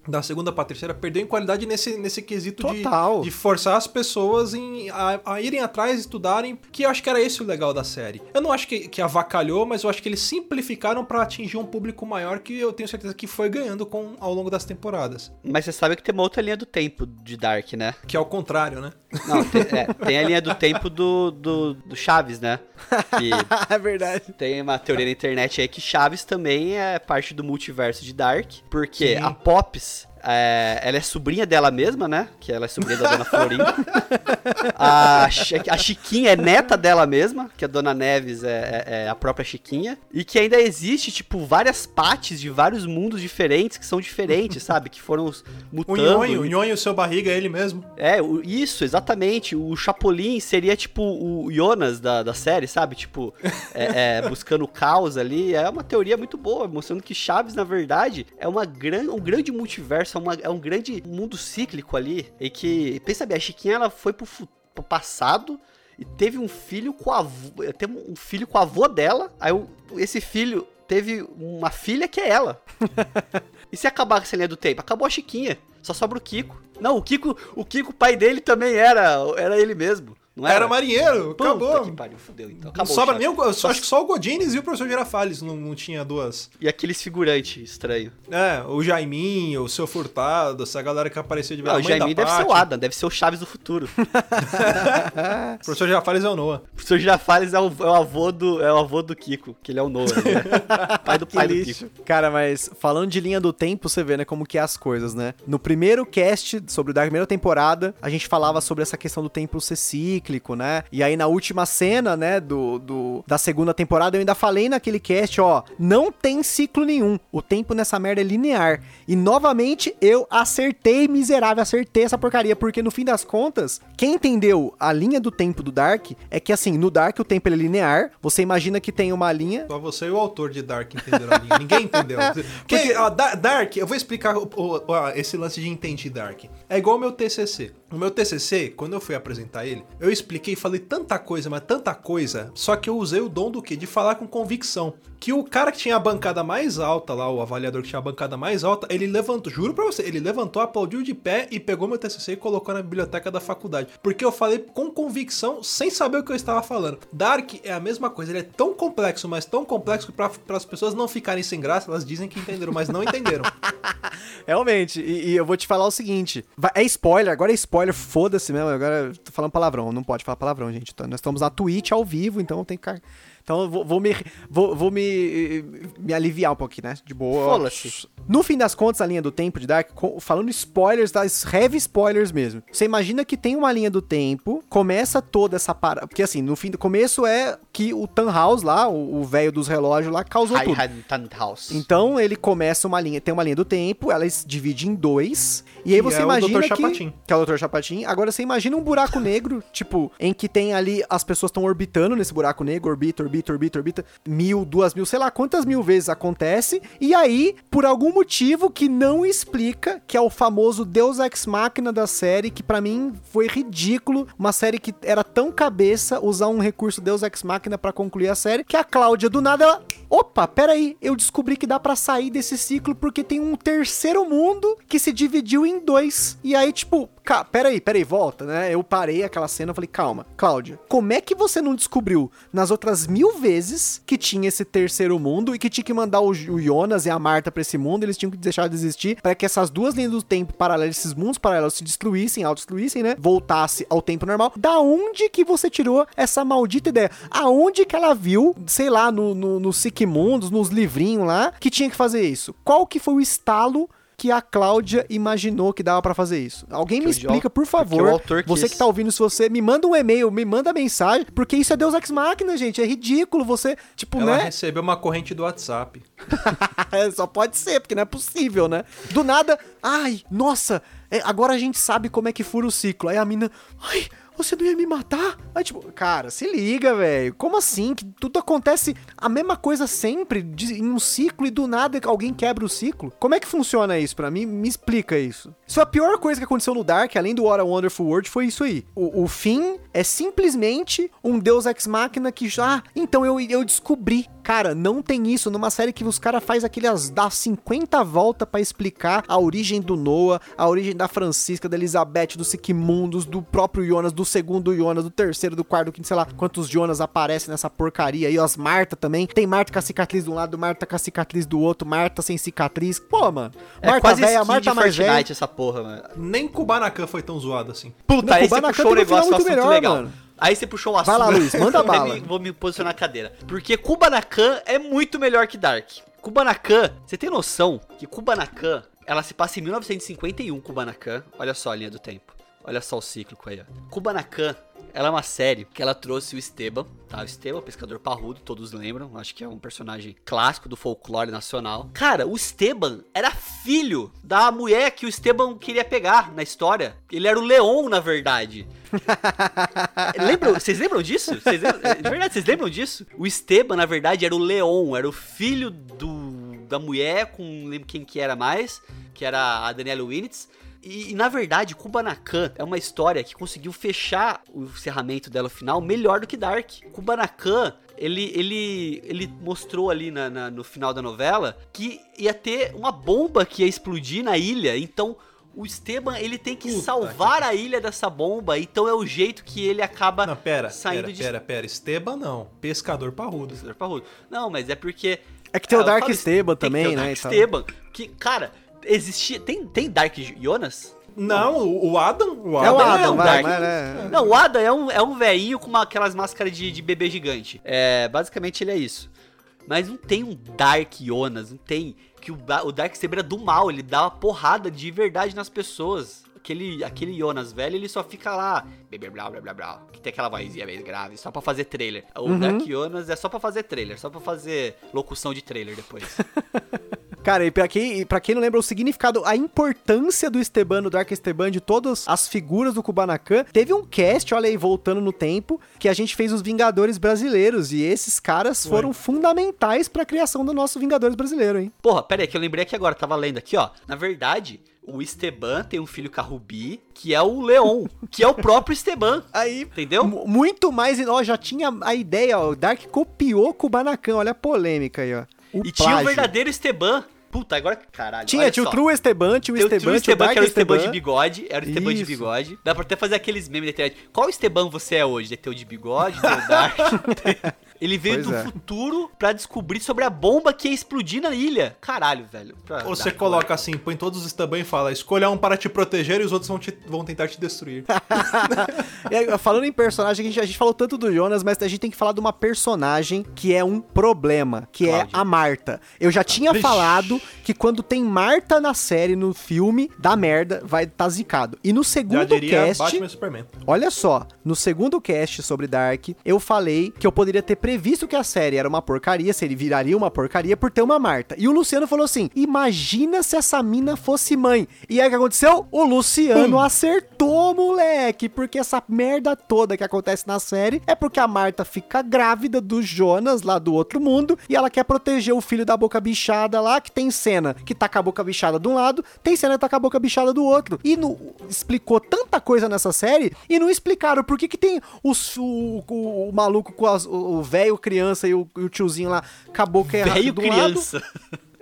da segunda pra terceira, perdeu em qualidade nesse, nesse quesito de, Total. de forçar as pessoas em, a, a irem atrás, estudarem, que eu acho que era esse o legal da série. Eu não acho que, que avacalhou, mas eu acho que eles simplificaram pra atingir um público maior que eu tenho certeza que foi ganhando com, ao longo das temporadas. Mas você sabe que tem uma outra linha do tempo de Dark, né? Que é o contrário, né? Não, tem, é, tem a linha do tempo do, do, do Chaves, né? Que *laughs* é verdade. tem uma teoria na internet aí que Chaves também é parte do multiverso de Dark, porque Sim. a Pops, é, ela é sobrinha dela mesma, né? Que ela é sobrinha da Dona Florinda. *laughs* A, a Chiquinha é neta dela mesma, que a Dona Neves é, é- é a própria Chiquinha. E que ainda existe, tipo, várias partes de vários mundos diferentes que são diferentes, sabe? Que foram os O mutando. Nhonho, o Nhonho, seu barriga, é ele mesmo. É, o- isso, exatamente. O Chapolin seria tipo o Jonas da, da série, sabe? Tipo, é, é, buscando o caos ali. É uma teoria muito boa, mostrando que Chaves, na verdade, é uma gran, um grande multiverso, é, uma- é um grande mundo cíclico ali. E que, pensa bem, a Chiquinha ela foi pro, pro passado e teve um filho com a avó, teve um filho com a avó dela. Aí esse filho teve uma filha que é ela. *laughs* E se acabar essa linha do tempo? Acabou a Chiquinha. Só sobra o Kiko. Não, o Kiko, o Kiko, pai dele também era, era ele mesmo. Não era? Era marinheiro, Puta acabou. que pariu, fudeu então. Não Acabou. sobra nem o, só, acho que só o Godines e o professor Girafales não, não tinha duas. E aqueles figurantes estranhos. É, o Jaiminho, o seu Furtado, essa galera que apareceu de Não, o da Jaiminho deve ser o. Adam, deve ser o Chaves do futuro. *laughs* *laughs* O professor Girafales é o Noah. O professor Girafales é o, é o avô do é o avô do Kiko, que ele é o Noah, né? *laughs* pai do pai do. Kiko. Cara, mas falando de linha do tempo, você vê, né, como que é as coisas, né? No primeiro cast sobre o Dark, primeira temporada, a gente falava sobre essa questão do tempo ser cíclico, né? E aí na última cena, né, do, do da segunda temporada, eu ainda falei naquele cast, ó, não tem ciclo nenhum. O tempo nessa merda é linear. E novamente eu acertei, miserável, acertei essa porcaria, porque no fim das contas, quem entendeu a linha do tempo do Dark é que assim, no Dark o tempo é linear, você imagina que tem uma linha Só você e o autor de Dark entenderam a linha. Ninguém entendeu. *laughs* Porque, ó, Da- Dark, eu vou explicar o- o- ó, esse lance de entende Dark. É igual o meu TCC. No meu TCC, quando eu fui apresentar ele, eu expliquei, falei tanta coisa, mas tanta coisa, só que eu usei o dom do quê? De falar com convicção. Que o cara que tinha a bancada mais alta lá, o avaliador que tinha a bancada mais alta, ele levantou, juro pra você, ele levantou, aplaudiu de pé e pegou meu TCC e colocou na biblioteca da faculdade. Porque eu falei com convicção, sem saber o que eu estava falando. Dark é a mesma coisa, ele é tão complexo, mas tão complexo que para as pessoas não ficarem sem graça, elas dizem que entenderam, mas não entenderam. *laughs* Realmente, e, e eu vou te falar o seguinte: é spoiler, agora é spoiler, foda-se mesmo. Agora tô falando palavrão, não pode falar palavrão, gente. Então, nós estamos na Twitch ao vivo, então tem que. Então eu vou, vou me, vou, vou me, me aliviar um pouquinho, né? De boa. Foda-se. No fim das contas, a linha do tempo de Dark, falando spoilers, das heavy spoilers mesmo. Você imagina que tem uma linha do tempo, começa toda essa parada. Porque assim, no fim do começo é que o Tannhaus lá, o o velho dos relógios lá, causou tudo. House. Então ele começa uma linha, tem uma linha do tempo, ela se divide em dois, e aí Que você é o imagina Dr. que Chapatin. que é o Dr. Chapatin. Agora você imagina um buraco negro, *laughs* tipo, em que tem ali as pessoas estão orbitando nesse buraco negro, orbita, orbita, orbita, orbita, mil, duas mil, sei lá quantas mil vezes acontece, e aí, por algum motivo que não explica, que é o famoso Deus Ex Machina da série, que pra mim foi ridículo, uma série que era tão cabeça usar um recurso Deus Ex Machina pra concluir a série, que a Cláudia do nada ela, opa, peraí, eu descobri que dá pra sair desse ciclo porque tem um terceiro mundo que se dividiu em dois. E aí, tipo, ca- peraí, peraí, volta, né? Eu parei aquela cena e falei, calma, Cláudia, como é que você não descobriu nas outras mil vezes que tinha esse terceiro mundo e que tinha que mandar o, o Jonas e a Marta pra esse mundo, eles tinham que deixar de existir para que essas duas linhas do tempo paralelas, esses mundos paralelos se destruíssem, autodestruíssem, né? Voltasse ao tempo normal. Da onde que você tirou essa maldita ideia? Aonde que ela viu, sei lá, no, no, no Mundos, nos livrinhos lá, que tinha que fazer isso? Qual que foi o estalo que a Cláudia imaginou que dava pra fazer isso? Alguém me Porque o explica, por favor. Você quis. que tá ouvindo, se você me manda um e-mail, me manda mensagem, porque isso é Deus Ex Machina, gente. É ridículo você, tipo, Ela né? recebeu uma corrente do WhatsApp. *laughs* Só pode ser, porque não é possível, né? Do nada, ai, nossa, é, agora a gente sabe como é que fura o ciclo. Aí a mina, ai, você não ia me matar? Aí, tipo, cara, se liga, velho. Como assim? Que tudo acontece a mesma coisa sempre, de- em um ciclo, e do nada alguém quebra o ciclo? Como é que funciona isso pra mim? Me explica isso. Isso é a pior coisa que aconteceu no Dark, além do What a Wonderful World, foi isso aí. O, o fim é simplesmente um Deus Ex Machina que já. Ah, então eu, eu descobri. Cara, não tem isso numa série que os caras faz aquelas dá 50 voltas pra explicar a origem do Noah, a origem da Francisca, da Elizabeth, do Siquimundus, do próprio Jonas, do segundo Jonas, do terceiro, do quarto, do quinto, sei lá quantos Jonas aparecem nessa porcaria aí, as Marta também. Tem Marta com a cicatriz de um lado, Marta com a cicatriz do outro, Marta sem cicatriz. Pô, mano. É Marta quase velha, skin Marta de mais velha. Essa porra, mano. Nem Kubanacan foi tão zoado assim. Puta, Kubanacan puxou tem final negócio muito melhor, legal. mano. Aí você puxou o assunto. Vai lá, Luiz, manda *laughs* bala. me- Vou me posicionar na cadeira. Porque Kubanacan é muito melhor que Dark. Kubanacan, você tem noção que Kubanacan, ela se passa em 1951, Kubanacan. Olha só a linha do tempo. Olha só o cíclico aí, ó. Kubanacan, ela é uma série que ela trouxe o Esteban, tá? O Esteban, pescador parrudo, todos lembram. Acho que é um personagem clássico do folclore nacional. Cara, o Esteban era filho da mulher que o Esteban queria pegar na história. Ele era o Leon, na verdade. *laughs* Lembram? Vocês lembram disso? Vocês lembram- é, de verdade, vocês lembram disso? O Esteban, na verdade, era o Leon, era o filho do, da mulher, com não lembro quem que era mais, que era a Daniela Winitz. E, e, na verdade, Kubanacan é uma história que conseguiu fechar o encerramento dela final melhor do que Dark. Kubanacan, ele, ele, ele mostrou ali na- na- no final da novela que ia ter uma bomba que ia explodir na ilha. Então, o Esteban, ele tem que Puta salvar a ilha dessa bomba. Então, é o jeito que ele acaba Não, pera, saindo pera, de... pera, pera. Esteban não. Pescador parrudo. Pescador parrudo. Não, mas é porque. É que tem o eu Dark falo, Esteban tem que também, ter o né, Dark tal. Esteban. Que, cara, existia. Tem, tem Dark Jonas? Não, o o Adam. O É o Adam Adam, um vai, Dark. vai, né? Não, o Ada é um, é um velhinho com uma- aquelas máscaras de, de bebê gigante. É, basicamente ele é isso. Mas não tem um Dark Jonas, não tem. Que o, o Dark Saber era do mal, ele dá uma porrada de verdade nas pessoas. Aquele, aquele Jonas velho, ele só fica lá, bebê blá blá blá blá, que tem aquela vozinha meio grave, só pra fazer trailer. O Uhum. Dark Jonas é só pra fazer trailer, só pra fazer locução de trailer depois. *laughs* Cara, e pra quem, e pra quem não lembra o significado, a importância do Esteban, do Dark Esteban, de todas as figuras do Kubanacan, teve um cast, olha aí, voltando no tempo, que a gente fez os Vingadores brasileiros, e esses caras foram fundamentais pra criação do nosso Vingadores brasileiro, hein? Porra, pera aí, que eu lembrei aqui agora, tava lendo aqui, ó. Na verdade, o Esteban tem um filho com a Rubi, que é o Leon, que é o próprio Esteban. Aí, Entendeu? mu- muito mais. Ó, já tinha a ideia, ó. O Dark copiou com o Banacan. Olha a polêmica aí, ó. O E tinha o plágio. verdadeiro Esteban. Puta, agora caralho. Tinha, tinha o. True Esteban, tinha o Esteban, tinha o Esteban, que era o Esteban de Esteban. bigode. Era o Esteban de Isso. bigode. Dá pra até fazer aqueles memes da internet. Qual Esteban você é hoje? Tem o de bigode, tem o Dark. *laughs* Ele veio Pois do é. futuro pra descobrir sobre a bomba que ia explodir na ilha. Caralho, velho. Ou você coloca assim, põe todos os Estaban e fala, escolha um para te proteger e os outros vão, te- vão tentar te destruir. *laughs* E aí, falando em personagem, a gente, a gente falou tanto do Jonas, mas a gente tem que falar de uma personagem que é um problema, que Cláudia. é a Marta. Eu já tinha Vixe. falado que quando tem Marta na série, no filme, dá merda, vai tá zicado. E no Já segundo diria cast... Batman e Superman. Olha só, no segundo cast sobre Dark, eu falei que eu poderia ter previsto que a série era uma porcaria, se ele viraria uma porcaria por ter uma Marta. E o Luciano falou assim: imagina se essa mina fosse mãe. E aí o que aconteceu? O Luciano acertou, moleque, porque essa merda toda que acontece na série é porque a Marta fica grávida do Jonas lá do outro mundo e ela quer proteger o filho da boca bichada lá, que tem cena que tá com a boca bichada de um lado, tem cena que tá com a boca bichada do outro. E no, explicou tanta coisa nessa série e não explicaram por que, que tem os, o, o- o maluco com as- o o velho criança e o, e o tiozinho lá com a boca errada Velho de um lado. criança.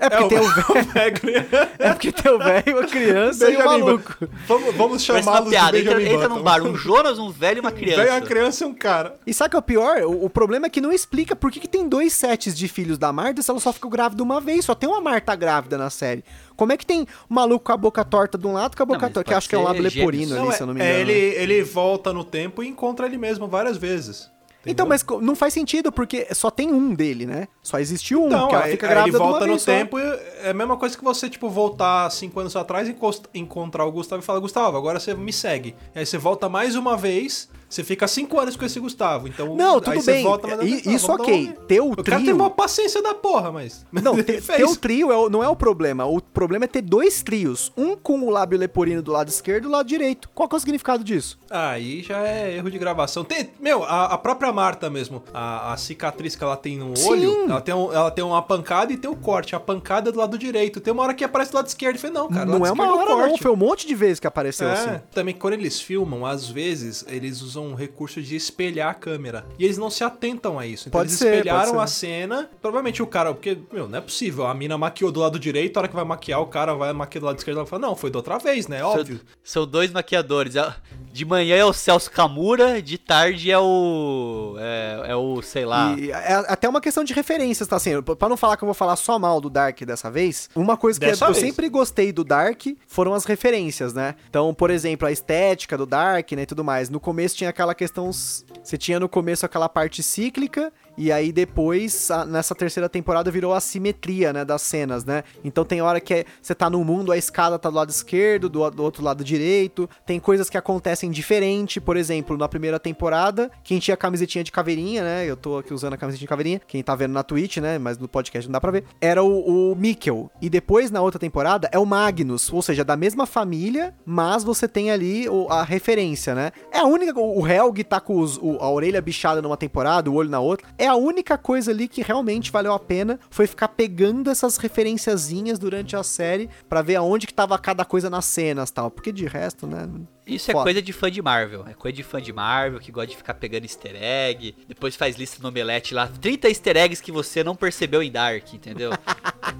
É porque tem o *laughs* velho, Velho. *laughs* é porque tem o velho, a criança e o Benjamin maluco. Vamos, vamos chamá-los de. Entra, Benjamin entra Button. num bar, um Jonas, um velho e uma *laughs* criança. Velho, uma criança e um cara. E sabe o que é o pior? O, o problema é que não explica por que, que tem dois sets de filhos da Marta se ela só ficou grávida uma vez. Só tem uma Marta grávida na série. Como é que tem um maluco com a boca torta de um lado com a boca torta? Que acho que é um lado leporino gêmeos. ali, Não, se eu não me é, engano. é, ele, né? ele volta no tempo e encontra ele mesmo várias vezes. Então, mas não faz sentido, porque só tem um dele, né? Só existiu um, Não, que ela aí- fica aí grávida ele volta no só. tempo e é a mesma coisa que você, tipo, voltar cinco anos atrás e encontrar o Gustavo e falar, Gustavo, agora você me segue. E aí você volta mais uma vez, você fica cinco anos com esse Gustavo. Então, Não, aí tudo você bem. volta, mas, I- ah, isso ok. um- Ter o O cara trio- tem uma paciência da porra, mas... *laughs* Não, ele ter, fez. ter o trio é o- não é o problema. O problema é ter dois trios. Um com o lábio leporino do lado esquerdo e do lado direito. Qual que é o significado disso? Aí já é erro de gravação. Tem, meu, a, a própria Marta mesmo, a, a cicatriz que ela tem no Sim. olho, ela tem, um- ela tem uma pancada e tem o corte. A pancada é do lado direito. Tem uma hora que aparece do lado esquerdo. Eu falei, não, cara, não é uma esquerdo hora, não. corte. Foi um monte de vezes que apareceu É, assim. também quando eles filmam, às vezes eles usam um recurso de espelhar a câmera. E eles não se atentam a isso. Então Pode eles ser, espelharam pode a cena. Provavelmente o cara, porque, meu, não é possível. A mina maquiou do lado direito, a hora que vai maquiar, o cara vai maquiar do lado esquerdo. Ela fala, não, foi da outra vez, né? Óbvio. São, são dois maquiadores. É- De manhã é o Celso Camura, de tarde é o. É, é o, sei lá. E é até uma questão de referências, tá assim? Pra não falar que eu vou falar só mal do Dark dessa vez, uma coisa que eu vez. sempre gostei do Dark foram as referências, né? Então, por exemplo, a estética do Dark, né, e tudo mais. No começo tinha aquela questão... Você tinha no começo aquela parte cíclica, e aí depois, a- nessa terceira temporada, virou a simetria, né, das cenas, né? Então tem hora que é- você tá no mundo, a escada tá do lado esquerdo, do, do outro lado direito. Tem coisas que acontecem diferente. Por exemplo, na primeira temporada, quem tinha camisetinha de caveirinha, né? Eu tô aqui usando a camisetinha de caveirinha. Quem tá vendo na Twitch, né? Mas no podcast não dá pra ver. Era o, o Mikkel. E depois, na outra temporada, é o Magnus. Ou seja, da mesma família, mas você tem ali o- a referência, né? É a única. O Helg tá com os- o- a orelha bichada numa temporada, o olho na outra. É a única coisa ali que realmente valeu a pena foi ficar pegando essas referenciazinhas durante a série pra ver aonde que tava cada coisa nas cenas tal. Porque de resto, né? Isso é foda. coisa de fã de Marvel. É coisa de fã de Marvel que gosta de ficar pegando easter egg. Depois faz lista no Omelete lá. 30 easter eggs que você não percebeu em Dark, entendeu? *laughs*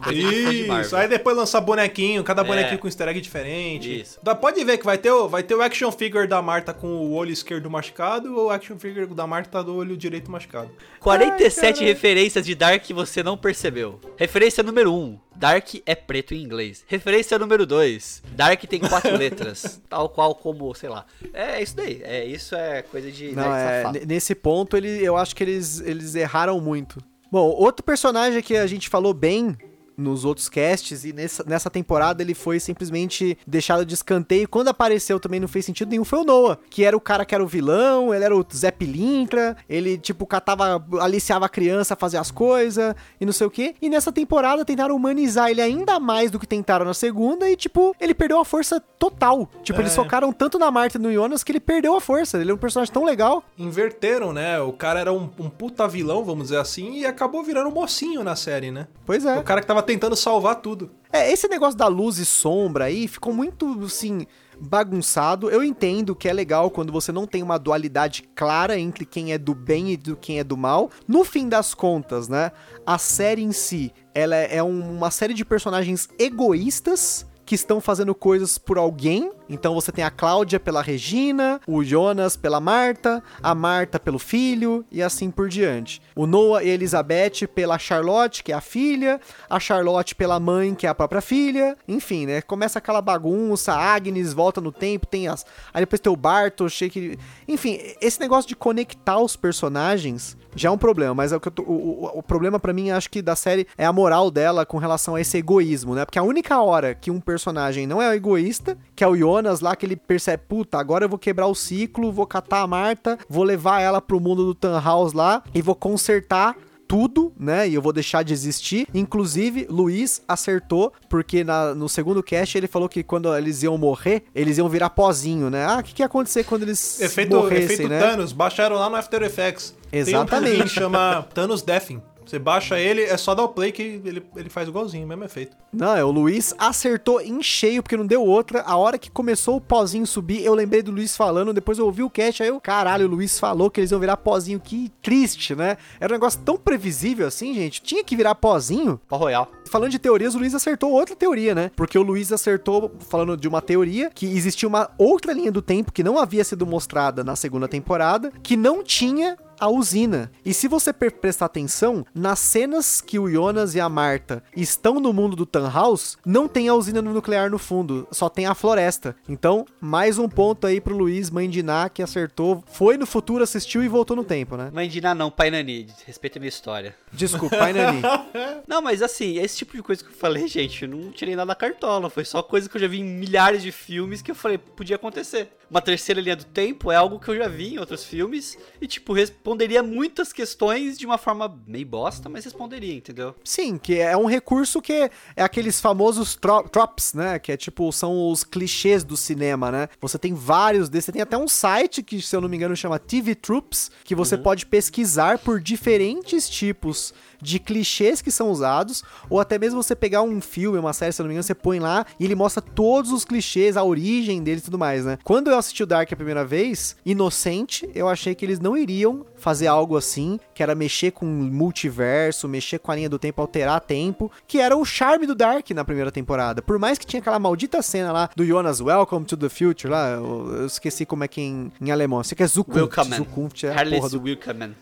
É de de Isso, Marvel. aí depois lançar bonequinho, cada É. bonequinho com easter egg diferente. Isso. Pode ver que vai ter, o, vai ter o action figure da Marta com o olho esquerdo machucado ou o action figure da Marta do olho direito machucado. 47 referências de Dark que você não percebeu. Referência número 1. Dark é preto em inglês. Referência número 2. Dark tem quatro *laughs* letras. Tal qual como, sei lá. É isso daí. É, isso é coisa de Não, nerd é, nesse ponto ele, eu acho que eles, eles erraram muito. Bom, outro personagem que a gente falou bem nos outros casts e nessa, nessa temporada ele foi simplesmente deixado de escanteio. Quando apareceu também não fez sentido nenhum foi o Noah, que era o cara que era o vilão, ele era o Zé Pilintra, ele tipo catava, aliciava a criança a fazer as coisas e não sei o que. E nessa temporada tentaram humanizar ele ainda mais do que tentaram na segunda e tipo, ele perdeu a força total. Tipo, eles É. focaram tanto na Marta e no Jonas que ele perdeu a força. Ele é um personagem tão legal. Inverteram, né? O cara era um, um puta vilão, vamos dizer assim, e acabou virando um mocinho na série, né? Pois é. O cara que tava tentando salvar tudo. É, esse negócio da luz e sombra aí ficou muito, assim, bagunçado. Eu entendo que é legal quando você não tem uma dualidade clara entre quem é do bem e do quem é do mal. No fim das contas, né, a série em si, ela é uma série de personagens egoístas que estão fazendo coisas por alguém. Então você tem a Cláudia pela Regina, o Jonas pela Marta, a Marta pelo filho e assim por diante. O Noah e a Elizabeth pela Charlotte, que é a filha, a Charlotte pela mãe, que é a própria filha. Enfim, né? Começa aquela bagunça, a Agnes volta no tempo, tem as. Aí depois tem o Bartosz, que. Enfim, esse negócio de conectar os personagens já é um problema, mas é o, tô, o, o, o, problema para mim, acho que da série é a moral dela com relação a esse egoísmo, né? Porque a única hora que um personagem não é egoísta, que é o Jonas lá, que ele percebe, puta, agora eu vou quebrar o ciclo, vou catar a Marta, vou levar ela pro mundo do Tan House lá e vou consertar tudo, né? E eu vou deixar de existir. Inclusive, Luiz acertou, porque na, no segundo cast ele falou que quando eles iam morrer, eles iam virar pozinho, né? Ah, o que, que ia acontecer quando eles efeito, morressem, efeito né? Thanos, baixaram lá no After Effects. Exatamente. Tem um que chama Thanos Deathing. Você baixa ele, é só dar o play que ele, ele faz igualzinho, mesmo efeito. Não, é, o Luiz acertou em cheio, porque não deu outra. A hora que começou o pozinho subir, eu lembrei do Luiz falando, depois eu ouvi o cast, aí eu, caralho, o Luiz falou que eles iam virar pozinho, que triste, né? Era um negócio tão previsível assim, gente. Tinha que virar pozinho. Pó Royal. Falando de teorias, o Luiz acertou outra teoria, né? Porque o Luiz acertou falando de uma teoria que existia uma outra linha do tempo que não havia sido mostrada na segunda temporada, que não tinha a usina. E se você prestar atenção, nas cenas que o Jonas e a Marta estão no mundo do Tannhaus, não tem a usina nuclear no fundo, só tem a floresta. Então, mais um ponto aí pro Luiz, mãe de Ná, que acertou, foi no futuro, assistiu e voltou no tempo, né? Mãe de Ná não, pai Nani, respeita a minha história. Desculpa, pai Nani. *laughs* não, mas assim, esse tipo de coisa que eu falei, gente, eu não tirei nada da cartola, foi só coisa que eu já vi em milhares de filmes que eu falei, podia acontecer. Uma terceira linha do tempo é algo que eu já vi em outros filmes e, tipo, responderia muitas questões de uma forma meio bosta, mas responderia, entendeu? Sim, que é um recurso que é aqueles famosos tro tropes, né? Que é tipo, são os clichês do cinema, né? Você tem vários desses. Você tem até um site que, se eu não me engano, chama TV Troops, que você uhum. pode pesquisar por diferentes tipos de clichês que são usados, ou até mesmo você pegar um filme, uma série, se não me engano, você põe lá e ele mostra todos os clichês, a origem dele e tudo mais, né? Quando eu assisti o Dark a primeira vez, inocente, eu achei que eles não iriam fazer algo assim, que era mexer com multiverso, mexer com a linha do tempo, alterar tempo, que era o charme do Dark na primeira temporada. Por mais que tinha aquela maldita cena lá do Jonas Welcome to the Future lá, eu, eu esqueci como é que é em, em alemão. Você quer Zukunft. Willkommen. Zukunft é a porra do... Willkommen.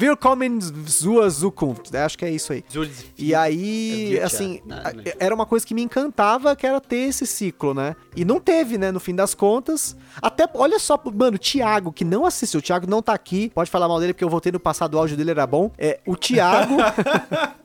Willkommen zur Zukunft. Acho que é isso aí. E aí, assim, era uma coisa que me encantava, que era ter esse ciclo, né? E não teve, né, no fim das contas. Até, olha só, mano, o Thiago, que não assistiu, o Thiago não tá aqui, pode falar mal dele, porque eu voltei no passado, o áudio dele era bom. É, o Thiago... *laughs*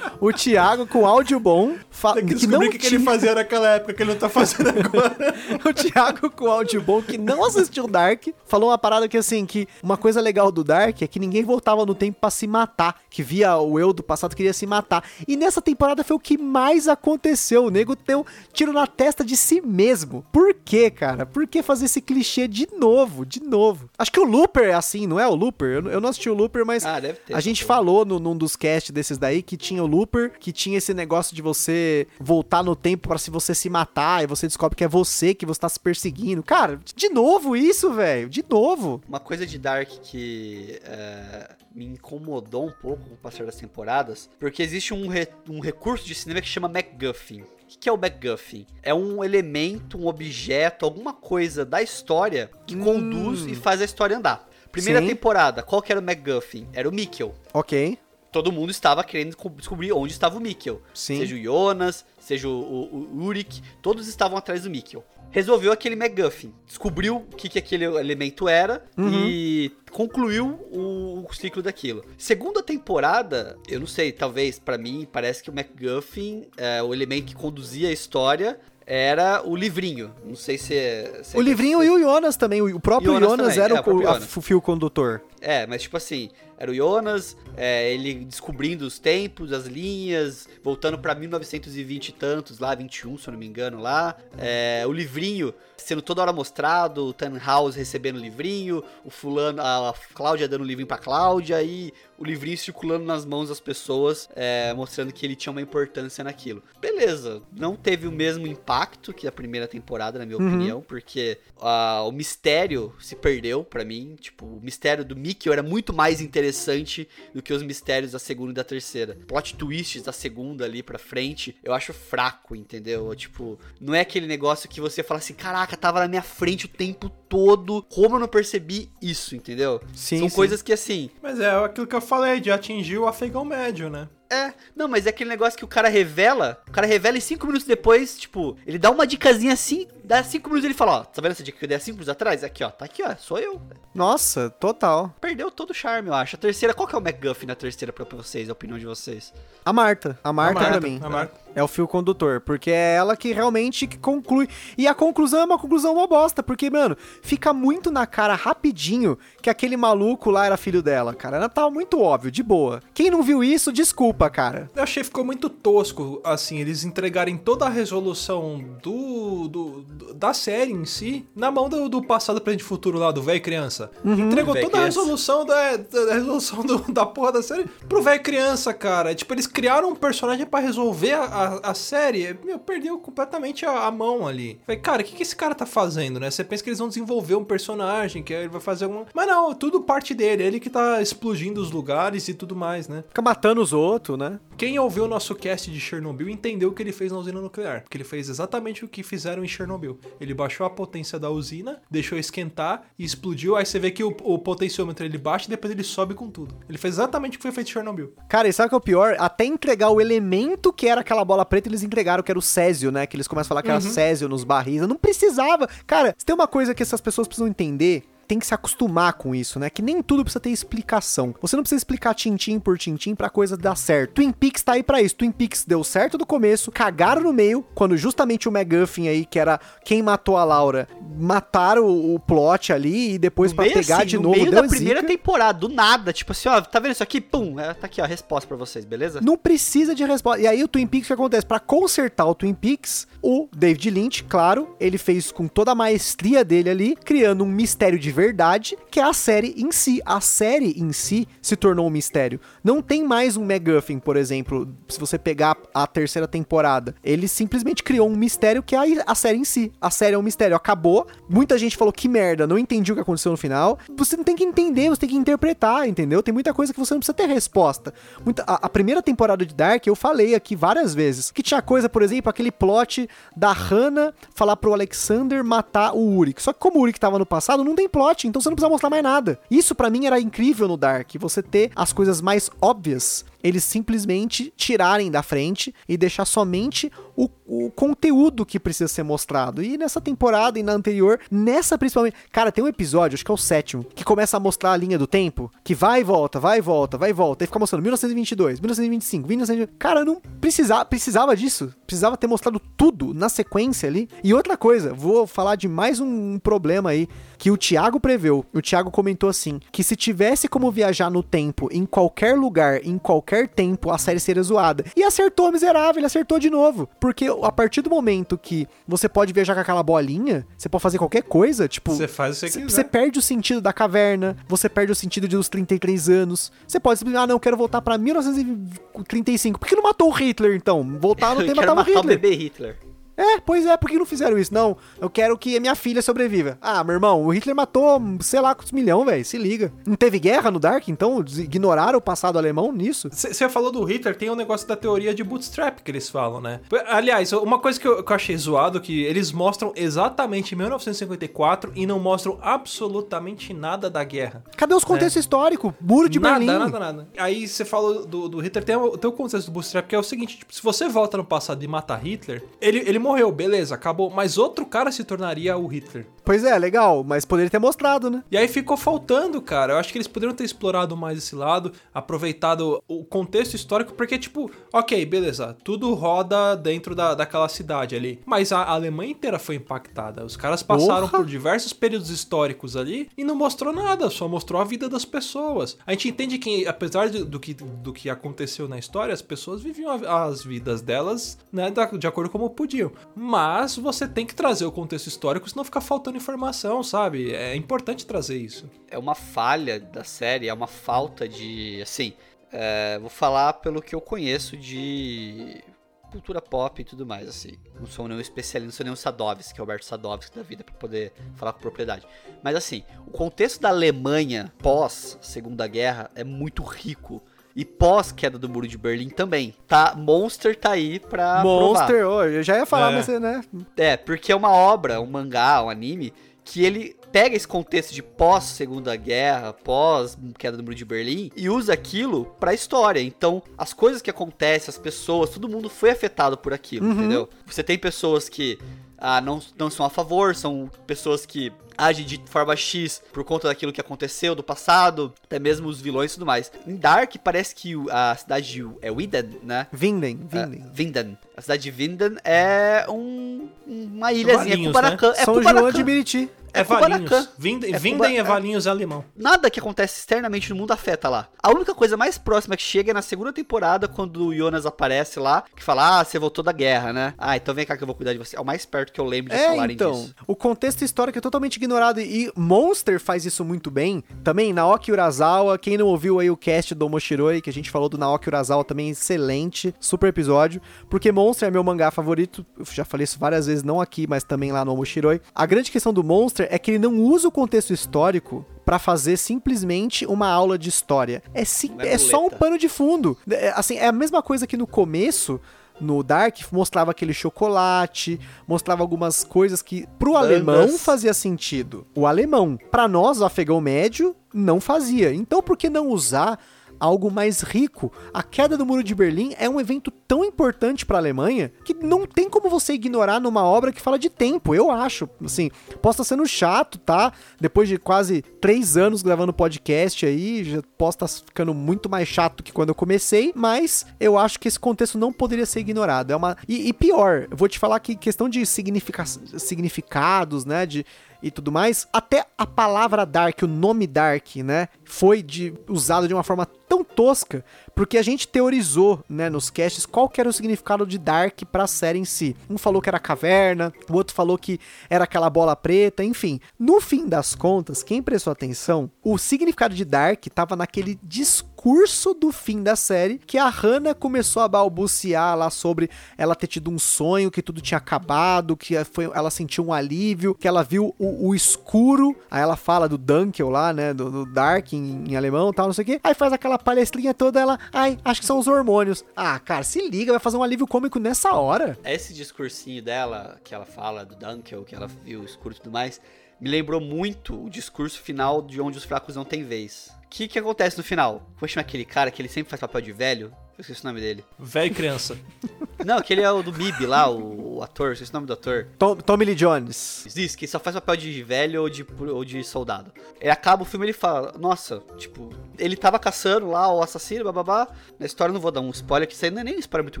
o Thiago com áudio bom. Tem que, que não o que, tinha... ele fazia naquela época que ele não tá fazendo *laughs* agora. o Thiago com áudio bom que não assistiu Dark falou uma parada que assim, que uma coisa legal do Dark é que ninguém voltava no tempo para se matar, que via o eu do passado queria se matar. E nessa temporada foi o que mais aconteceu. O nego deu tiro na testa de si mesmo. Por quê, cara? Por que fazer esse clichê de novo? De novo. Acho que o Looper é assim, não é o Looper? Eu, eu não assisti o Looper, mas ah, ter, a gente falou no, num dos casts desses daí que tinha o Looper, que tinha esse negócio de você voltar no tempo para se você se matar e você descobre que é você que você tá se perseguindo. Cara, de novo isso, velho. De novo. Uma coisa de Dark que é, me incomodou um pouco com o passar das temporadas, porque existe um, re, um recurso de cinema que chama MacGuffin. O que é o MacGuffin? É um elemento, um objeto, alguma coisa da história que hum. conduz e faz a história andar. Primeira Sim. temporada, qual que era o MacGuffin? Era o Mikkel. Ok. Todo mundo estava querendo descobrir onde estava o Mikkel. Sim. Seja o Jonas, seja o, o, o Urik, todos estavam atrás do Mikkel resolveu aquele MacGuffin. Descobriu o que, que aquele elemento era uhum. e concluiu o, o, ciclo daquilo. Segunda temporada, eu não sei, talvez para mim parece que o MacGuffin, é, o elemento que conduzia a história, era o livrinho. Não sei se é. Se o é livrinho e o Jonas também. O próprio Jonas, Jonas era é, o, o, o fio condutor. É, mas tipo assim, era o Jonas, é, ele descobrindo os tempos, as linhas, voltando pra 1920 e tantos, lá, 21, se eu não me engano, lá. É, o livrinho sendo toda hora mostrado, o Tannhaus recebendo o livrinho, o fulano, a Cláudia dando o livrinho pra Cláudia e o livrinho circulando nas mãos das pessoas, é, mostrando que ele tinha uma importância naquilo. Beleza, não teve o mesmo impacto que a primeira temporada, na minha Uhum. opinião, porque ah, o mistério se perdeu pra mim. Tipo, o mistério do Mickey era muito mais interessante do que os mistérios da segunda e da terceira. Plot twists da segunda ali pra frente, eu acho fraco, entendeu? Tipo, não é aquele negócio que você fala assim, caraca, tava na minha frente o tempo todo, como eu não percebi isso, entendeu? Sim, São sim. coisas que assim, Mas é aquilo que eu falei, de atingir o afegão médio, né? É, não, mas é aquele negócio que o cara revela, o cara revela e cinco minutos depois, tipo, ele dá uma dicasinha assim, dá cinco minutos e ele fala, ó, tá vendo essa dica que eu dei há cinco minutos atrás? Aqui, ó, tá aqui, ó, sou eu. Nossa, total. Perdeu todo o charme, eu acho. A terceira, qual que é o MacGuffin na terceira pra vocês, a opinião de vocês? A Marta. A Marta, Marta, pra mim. a Marta. É o fio condutor, porque é ela que realmente que conclui. E a conclusão é uma conclusão uma bosta, porque, mano, fica muito na cara rapidinho que aquele maluco lá era filho dela, cara. Ela tava muito óbvio, de boa. Quem não viu isso, desculpa, cara. Eu achei que ficou muito tosco, assim, eles entregarem toda a resolução do- do- da série em si na mão do, do passado, presente e futuro lá, do velho criança. Entregou Véi toda a resolução da, da, da resolução do- da porra da série pro velho criança, cara. Tipo, eles criaram um personagem pra resolver a, a, a série. Meu, perdeu completamente a, a mão ali. Falei, cara, o que, que esse cara tá fazendo, né? Você pensa que eles vão desenvolver um personagem, que ele vai fazer alguma. Mas não, tudo parte dele. Ele que tá explodindo os lugares e tudo mais, né? Fica matando os outros, né? Quem ouviu o nosso cast de Chernobyl entendeu o que ele fez na usina nuclear. Porque ele fez exatamente o que fizeram em Chernobyl. Ele baixou a potência da usina, deixou esquentar e explodiu. Aí você vê que o, o potenciômetro ele baixa e depois ele sobe com tudo. Ele fez exatamente o que foi feito em Chernobyl. Cara, e sabe o que é o pior? Até entregar o elemento que era aquela bola preta, eles entregaram, que era o Césio, né? Que eles começam a falar que era Césio nos barris. Eu não precisava. Cara, se tem uma coisa que essas pessoas precisam entender. Tem que se acostumar com isso, né? Que nem tudo precisa ter explicação. Você não precisa explicar tintim por tintim pra coisa dar certo. Twin Peaks tá aí pra isso. Twin Peaks deu certo do começo, cagaram no meio, quando justamente o McGuffin aí, que era quem matou a Laura, mataram o, o plot ali e depois pra meio pegar assim, de no novo meio deu da primeira zica. temporada, do nada, tipo assim, ó, tá vendo isso aqui? Pum, é, tá aqui, ó, a resposta pra vocês, beleza? Não precisa de resposta. E aí o Twin Peaks, o que acontece? Pra consertar o Twin Peaks, o David Lynch, claro, ele fez com toda a maestria dele ali, criando um mistério de verdade, que é a série em si. A série em si se tornou um mistério. Não tem mais um MacGuffin, por exemplo, se você pegar a terceira temporada. Ele simplesmente criou um mistério que é a, série em si. A série é um mistério. Acabou. Muita gente falou que merda, não entendi o que aconteceu no final. Você não tem que entender, você tem que interpretar, entendeu? Tem muita coisa que você não precisa ter resposta. Muita- a, a primeira temporada de Dark, eu falei aqui várias vezes, que tinha coisa, por exemplo, aquele plot da Hannah falar pro Alexander matar o Uric. Só que como o Uric tava no passado, não tem plot, então você não precisa mostrar mais nada. Isso pra mim era incrível no Dark, você ter as coisas mais óbvias eles simplesmente tirarem da frente e deixar somente o, o conteúdo que precisa ser mostrado. E nessa temporada e na anterior, nessa principalmente. Cara, tem um episódio, acho que é o sétimo, que começa a mostrar a linha do tempo, que vai e volta, vai e volta, vai e volta, e fica mostrando 1922, 1925, 1925. Cara, não precisava, precisava disso. Precisava ter mostrado tudo na sequência ali. E outra coisa, vou falar de mais um problema aí que o Thiago preveu. O Thiago comentou assim: que se tivesse como viajar no tempo em qualquer lugar, em qualquer tempo, a série seria zoada. E acertou, miserável, ele acertou de novo. Porque a partir do momento que você pode viajar com aquela bolinha, você pode fazer qualquer coisa, tipo. Você faz o que você Você quiser. você perde o sentido da caverna, você perde o sentido de uns 33 anos. Você pode simplesmente, ah, não, eu quero voltar pra 1935. Por que não matou o Hitler, então? Voltar no *laughs* tempo matava o matar o Hitler. bebê Hitler. É, pois é, por que não fizeram isso? Não, eu quero que a minha filha sobreviva. Ah, meu irmão, o Hitler matou, sei lá, quantos milhão, velho, se liga. Não teve guerra no Dark, então? Ignoraram o passado alemão nisso? Você falou do Hitler, tem um negócio da teoria de bootstrap que eles falam, né? Aliás, uma coisa que eu, que eu achei zoado que eles mostram exatamente 1954 e não mostram absolutamente nada da guerra. Cadê os contextos históricos? Muro de nada, Berlim. nada, nada. Aí você falou do, do Hitler, tem o, tem o contexto do bootstrap que é o seguinte, tipo, se você volta no passado e mata Hitler, ele, ele morreu, beleza, acabou. Mas outro cara se tornaria o Hitler. Pois é, legal, mas poderia ter mostrado, né? E aí ficou faltando, cara. Eu acho que eles poderiam ter explorado mais esse lado, aproveitado o contexto histórico, porque, tipo, ok, beleza, tudo roda dentro da, daquela cidade ali. Mas a Alemanha inteira foi impactada. Os caras passaram Porra! por diversos períodos históricos ali e não mostrou nada, só mostrou a vida das pessoas. A gente entende que, apesar de- do, que, do que aconteceu na história, as pessoas viviam a- as vidas delas, né, de acordo como podiam. Mas você tem que trazer o contexto histórico, senão fica faltando informação, sabe? É importante trazer isso. é uma falha da série, é uma falta de. Assim, é, vou falar pelo que eu conheço de cultura pop e tudo mais, assim. Não sou nenhum especialista, não sou nenhum Sadovski, que é o Alberto Sadovski da vida, pra poder falar com propriedade. Mas assim, o contexto da Alemanha pós Segunda Guerra é muito rico. E pós queda do muro de Berlim também. Tá, Monster tá aí pra. Monster, ô, eu já ia falar, É. mas né? É, porque é uma obra, um mangá, um anime, que ele pega esse contexto de pós Segunda Guerra, pós queda do Muro de Berlim e usa aquilo pra história. Então, as coisas que acontecem, as pessoas, todo mundo foi afetado por aquilo, entendeu? Você tem pessoas que ah, não, não são a favor, são pessoas que agem de forma X por conta daquilo que aconteceu do passado, até mesmo os vilões e tudo mais. Em Dark, parece que a cidade de é Winden, né? Vinden, É, Vinden. Vinden. A cidade de Vinden é um, uma ilhazinha. É Kubanacan. É São João Kubanacan. de Meriti. É É Valinhos. É Vinden é Valinhos alemão. Nada que acontece externamente no mundo afeta lá. A única coisa mais próxima que chega é na segunda temporada, quando o Jonas aparece lá, que fala, ah, você voltou da guerra, né? Ah, então vem cá que eu vou cuidar de você. É o mais perto que eu lembro de É, falarem então, disso. o contexto histórico é totalmente ignorado e Monster faz isso muito bem. Também Naoki Urasawa, quem não ouviu aí o cast do Moshiroi, que a gente falou do Naoki Urasawa também, excelente, super episódio, porque Monster é meu mangá favorito, eu já falei isso várias vezes, não aqui, mas também lá no Moshiroi. A grande questão do Monster é que ele não usa o contexto histórico pra fazer simplesmente uma aula de história. É, sim, é é só um pano de fundo. É, assim, é a mesma coisa que no começo no Dark mostrava aquele chocolate, mostrava algumas coisas que pro Bandas. alemão fazia sentido. O alemão, pra nós, o afegão médio, não fazia. Então por que não usar algo mais rico? A queda do Muro de Berlim é um evento tão importante pra Alemanha que não tem como você ignorar numa obra que fala de tempo, eu acho. Assim, posso estar sendo chato, tá? Depois de quase três anos gravando podcast aí, já posso estar ficando muito mais chato que quando eu comecei, mas eu acho que esse contexto não poderia ser ignorado. É uma e, e pior, eu vou te falar que questão de significa... significados, né, de e tudo mais, até a palavra Dark, o nome Dark, né, foi de, usado de uma forma tão tosca, porque a gente teorizou, né, nos casts, qual que era o significado de Dark pra série em si. Um falou que era caverna, o outro falou que era aquela bola preta, enfim. No fim das contas, quem prestou atenção, o significado de Dark tava naquele discurso do fim da série, que a Hannah começou a balbuciar lá sobre ela ter tido um sonho, que tudo tinha acabado, que foi, ela sentiu um alívio, que ela viu o, o escuro, aí ela fala do Dunkel lá, né, do, do Dark em, em alemão e tal, não sei o que, aí faz aquela palestrinha toda, ela, ai, acho que são os hormônios. Ah, cara, se liga, vai fazer um alívio cômico nessa hora. Esse discursinho dela, que ela fala do Dunkel, que ela viu escuro e tudo mais, me lembrou muito o discurso final de Onde os Fracos Não Têm Vez. O que, que acontece no final? Como chama aquele cara que ele sempre faz papel de velho? Eu esqueci o nome dele. Velho e criança. *laughs* Não, aquele é o do MIB lá, o, o ator, eu esqueci o nome do ator. Tom, Tommy Lee Jones. Isso, que só faz papel de velho ou de, ou de soldado. Ele acaba o filme e ele fala, nossa, tipo, ele tava caçando lá o assassino, bababá. Na história eu não vou dar um spoiler, que isso aí não é nem um spoiler muito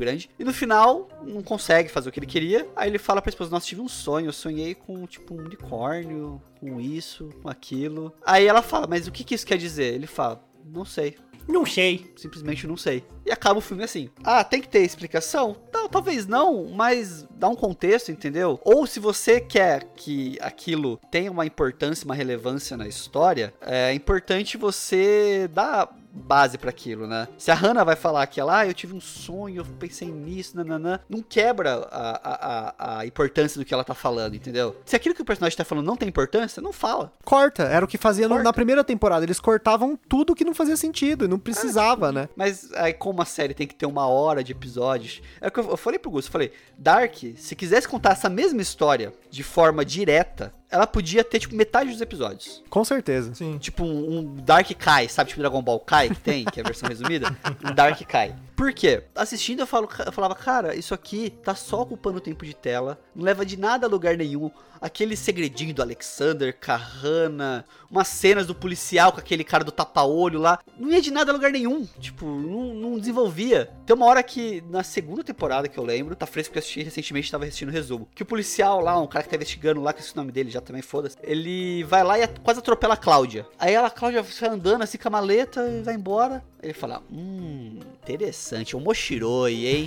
grande. E no final, não consegue fazer o que ele queria. Aí ele fala pra esposa, nossa, tive um sonho, eu sonhei com, tipo, um unicórnio, com isso, com aquilo. Aí ela fala, mas o que, que isso quer dizer? Ele fala, não sei. Não sei. Simplesmente não sei. E acaba o filme assim. Ah, tem que ter explicação? Não, talvez não, mas dá um contexto, entendeu? Ou se você quer que aquilo tenha uma importância, uma relevância na história, é importante você dar base pra aquilo, né? Se a Hannah vai falar que ela, ah, eu tive um sonho, eu pensei nisso, nananã, não quebra a, a, a, importância do que ela tá falando, entendeu? Se aquilo que o personagem tá falando não tem importância, não fala. Corta, era o que fazia no- na primeira temporada. Eles cortavam tudo que não fazia sentido, não precisava, né? Mas aí, como a série tem que ter uma hora de episódios. É o que eu, eu falei pro Gusto, eu falei, Dark, se quisesse contar essa mesma história de forma direta, ela podia ter, tipo, metade dos episódios. Com certeza. Sim. Tipo um, Dark Kai, sabe? Tipo Dragon Ball Kai que tem, que é a versão resumida. *laughs* Um Dark Kai. Por quê? Assistindo eu, falo, eu falava, cara, isso aqui tá só ocupando o tempo de tela, não leva de nada a lugar nenhum. Aquele segredinho do Alexander, Kahana, umas cenas do policial com aquele cara do tapa-olho lá, não ia de nada a lugar nenhum. Tipo, não, não desenvolvia. Tem uma hora que, na segunda temporada que eu lembro, tá fresco que eu assisti recentemente, tava assistindo o resumo, que o policial lá, um cara que tá investigando lá, que esse o nome dele já também, foda-se, ele vai lá e quase atropela a Cláudia. Aí ela, a Cláudia, vai andando assim com a maleta e vai embora. Ele fala, hum, interessante, o Moshiroi, hein?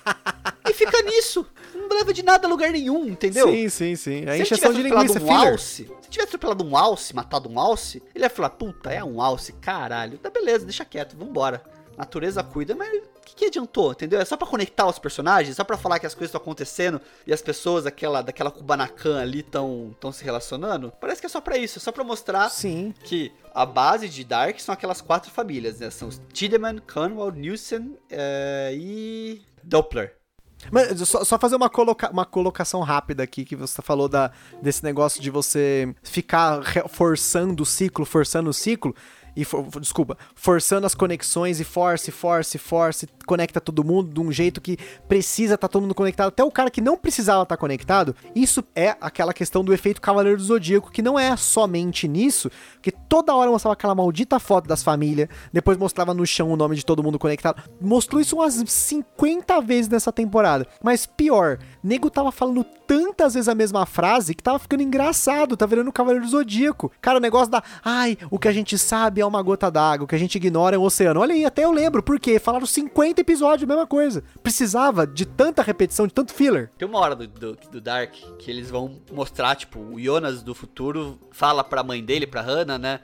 *laughs* e fica nisso. Não leva de nada a lugar nenhum, entendeu? Sim, sim, sim. É ele encheção de linguiça, um filler. alce, se tivesse atropelado um alce, matado um alce, ele ia falar, puta, é um alce, caralho. Tá beleza, deixa quieto, vambora. Natureza cuida, mas o que, que adiantou, entendeu? É só pra conectar os personagens, só pra falar que as coisas estão acontecendo e as pessoas daquela, daquela Kubanacan ali estão tão se relacionando. Parece que é só pra isso, é só pra mostrar Sim. que a base de Dark são aquelas quatro famílias, né? São os Tiedemann, Cornwall, Nielsen eh, e Doppler. Mas só, só fazer uma, coloca uma colocação rápida aqui, que você falou da, desse negócio de você ficar forçando o ciclo, forçando o ciclo. E for- desculpa, forçando as conexões e force, force, force, conecta todo mundo de um jeito que precisa estar todo mundo conectado, até o cara que não precisava estar conectado. Isso é aquela questão do efeito Cavaleiro do Zodíaco, que não é somente nisso, porque toda hora mostrava aquela maldita foto das famílias, depois mostrava no chão o nome de todo mundo conectado. Mostrou isso umas 50 vezes nessa temporada. Mas pior, nego tava falando tantas vezes a mesma frase que tava ficando engraçado, tá virando o Cavaleiro do Zodíaco. Cara, o negócio da, ai, o que a gente sabe é uma gota d'água, o que a gente ignora é um oceano. Olha aí, até eu lembro, por quê? Falaram 50 episódios, mesma coisa. Precisava de tanta repetição, de tanto filler. Tem uma hora do, do, do Dark que eles vão mostrar, tipo, o Jonas do futuro fala pra mãe dele, pra Hannah, né?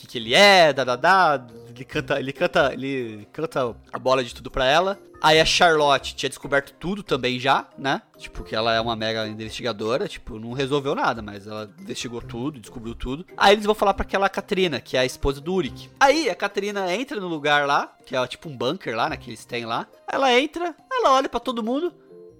Que, que ele é, da, da, da. Ele canta, ele canta, ele canta a bola de tudo pra ela. Aí a Charlotte tinha descoberto tudo também já, né? Tipo, que ela é uma mega investigadora, tipo, não resolveu nada, mas ela investigou tudo, descobriu tudo. Aí eles vão falar pra aquela Katrina, que é a esposa do Uric. Aí a Katrina entra no lugar lá, que é tipo um bunker lá, né, que eles têm lá. Ela entra, ela olha pra todo mundo.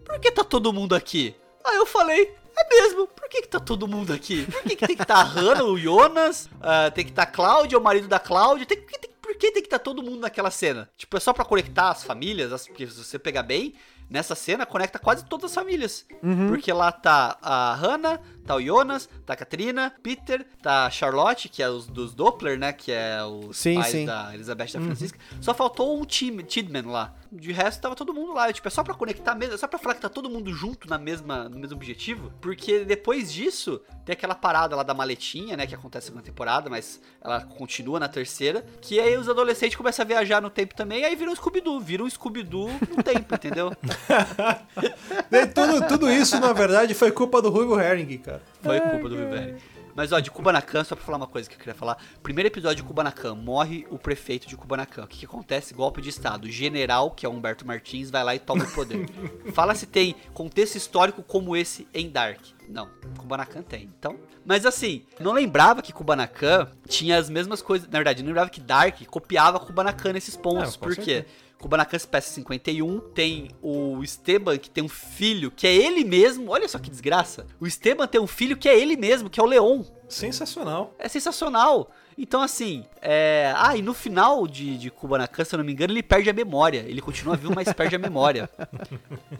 Por que tá todo mundo aqui? Aí eu falei, é mesmo, por que, que tá todo mundo aqui? Por que, que tem que estar tá a Hannah, o Jonas, ah, tem que estar tá a Cláudia, o marido da Cláudia, tem, tem, por que tem que estar todo mundo naquela cena? Tipo, é só pra conectar as famílias, as- porque se você pegar bem, nessa cena conecta quase todas as famílias. Porque lá tá a Hannah, tá o Jonas, tá a Katrina, Peter, tá a Charlotte, que é os dos Doppler, né, que é os Sim, pais sim. da Elizabeth e da Francisca. Só faltou o Tim, Tidman lá. De resto, tava todo mundo lá. Tipo, é só pra conectar mesmo, é só pra falar que tá todo mundo junto na mesma, no mesmo objetivo. Porque depois disso, tem aquela parada lá da maletinha, né? Que acontece na segunda temporada, mas ela continua na terceira. Que aí os adolescentes começam a viajar no tempo também, aí viram um Scooby-Doo. Viram um Scooby-Doo no tempo, *laughs* entendeu? *laughs* E tudo, tudo isso, na verdade, foi culpa do Ruivo Herring, cara. Foi culpa do Viverri. Mas ó, de Kubanacan, só pra falar uma coisa que eu queria falar. Primeiro episódio de Kubanacan, morre o prefeito de Kubanacan. O que, que acontece? Golpe de estado. O general, que é o Humberto Martins, vai lá e toma o poder. *laughs* Fala se tem contexto histórico como esse em Dark. Não, Kubanacan tem. Então, mas assim, não lembrava que Kubanacan tinha as mesmas coisas. Na verdade, não lembrava que Dark copiava Kubanacan nesses pontos. Com por quê? certeza. Kubanacan peça 51, tem o Esteban que tem um filho que é ele mesmo. Olha só que desgraça. O Esteban tem um filho que é ele mesmo, que é o Leon. Sensacional. É sensacional. Então, assim, é. Ah, e no final de, de Kubanacan, se eu não me engano, ele perde a memória. Ele continua vivo, mas perde a memória.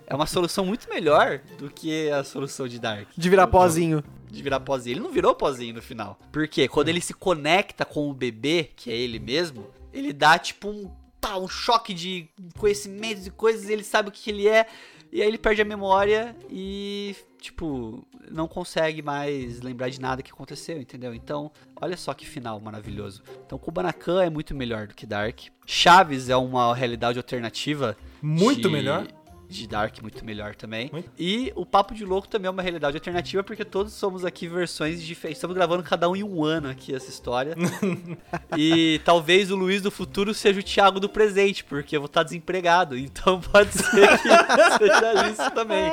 É uma solução muito melhor do que a solução de Dark. De virar pozinho. De virar pozinho. Ele não virou pozinho no final. Porque quando ele se conecta com o bebê, que é ele mesmo, ele dá tipo um, pá, um choque de conhecimentos e coisas, e ele sabe o que que ele é, e aí ele perde a memória e, tipo, não consegue mais lembrar de nada que aconteceu, entendeu? Então, olha só que final maravilhoso. Então, Kubanacan é muito melhor do que Dark. Chaves é uma realidade alternativa. Muito de- melhor. De Dark, muito melhor também. Muito. E o Papo de Louco também é uma realidade alternativa, porque todos somos aqui versões diferentes. Estamos gravando cada um em um ano aqui essa história. *laughs* e talvez o Luiz do futuro seja o Thiago do presente, porque eu vou estar desempregado. Então *laughs* pode ser que seja isso também.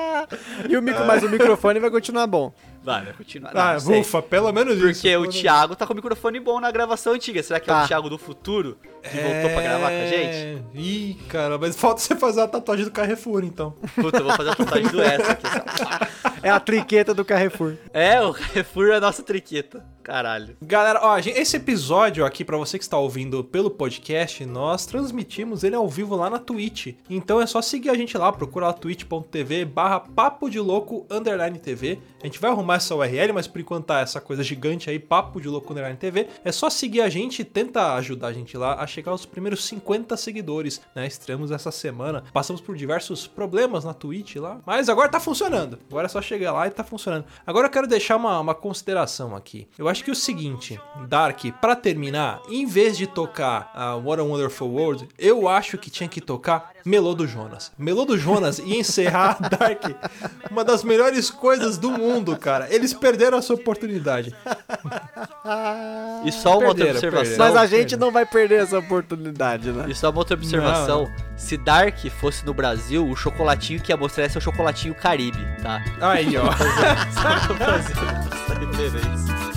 E o micro, mas o microfone vai continuar bom. Vai, vai continuar. Não, Ah, não sei. ufa, pelo menos isso. Porque o Thiago tá com o microfone bom na gravação antiga. Será que é Tá. o Thiago do futuro que voltou pra gravar com a gente? É... Ih, cara, mas falta você fazer a tatuagem do Carrefour, então. Puta, eu vou fazer a tatuagem do *laughs* S aqui. Só. É a triqueta do Carrefour. É, o Carrefour é a nossa triqueta. Caralho. Galera, ó, esse episódio aqui, pra você que está ouvindo pelo podcast, nós transmitimos ele ao vivo lá na Twitch. Então é só seguir a gente lá, procura lá twitch.tv barra papo de louco underline TV. A gente vai arrumar essa URL, mas por enquanto tá essa coisa gigante aí, papo de louco underline TV. É só seguir a gente tenta ajudar a gente lá a chegar aos primeiros 50 seguidores, né? Estreamos essa semana, passamos por diversos problemas na Twitch lá, mas agora tá funcionando. Agora é só chegar lá e tá funcionando. Agora eu quero deixar uma, uma consideração aqui. Eu acho que é o seguinte, Dark, pra terminar, em vez de tocar a What a Wonderful World, eu acho que tinha que tocar Melô do Jonas. Melô do Jonas ia encerrar *laughs* Dark, uma das melhores coisas do mundo, cara. Eles perderam essa oportunidade. E só uma outra Perderam, observação. perderam. Mas a gente não vai perder essa oportunidade, né? E só uma outra observação. Se Dark fosse no Brasil, o chocolatinho que ia mostrar ia ser o chocolatinho Caribe, tá? Aí, ó. *laughs* Só pra fazer essa referência.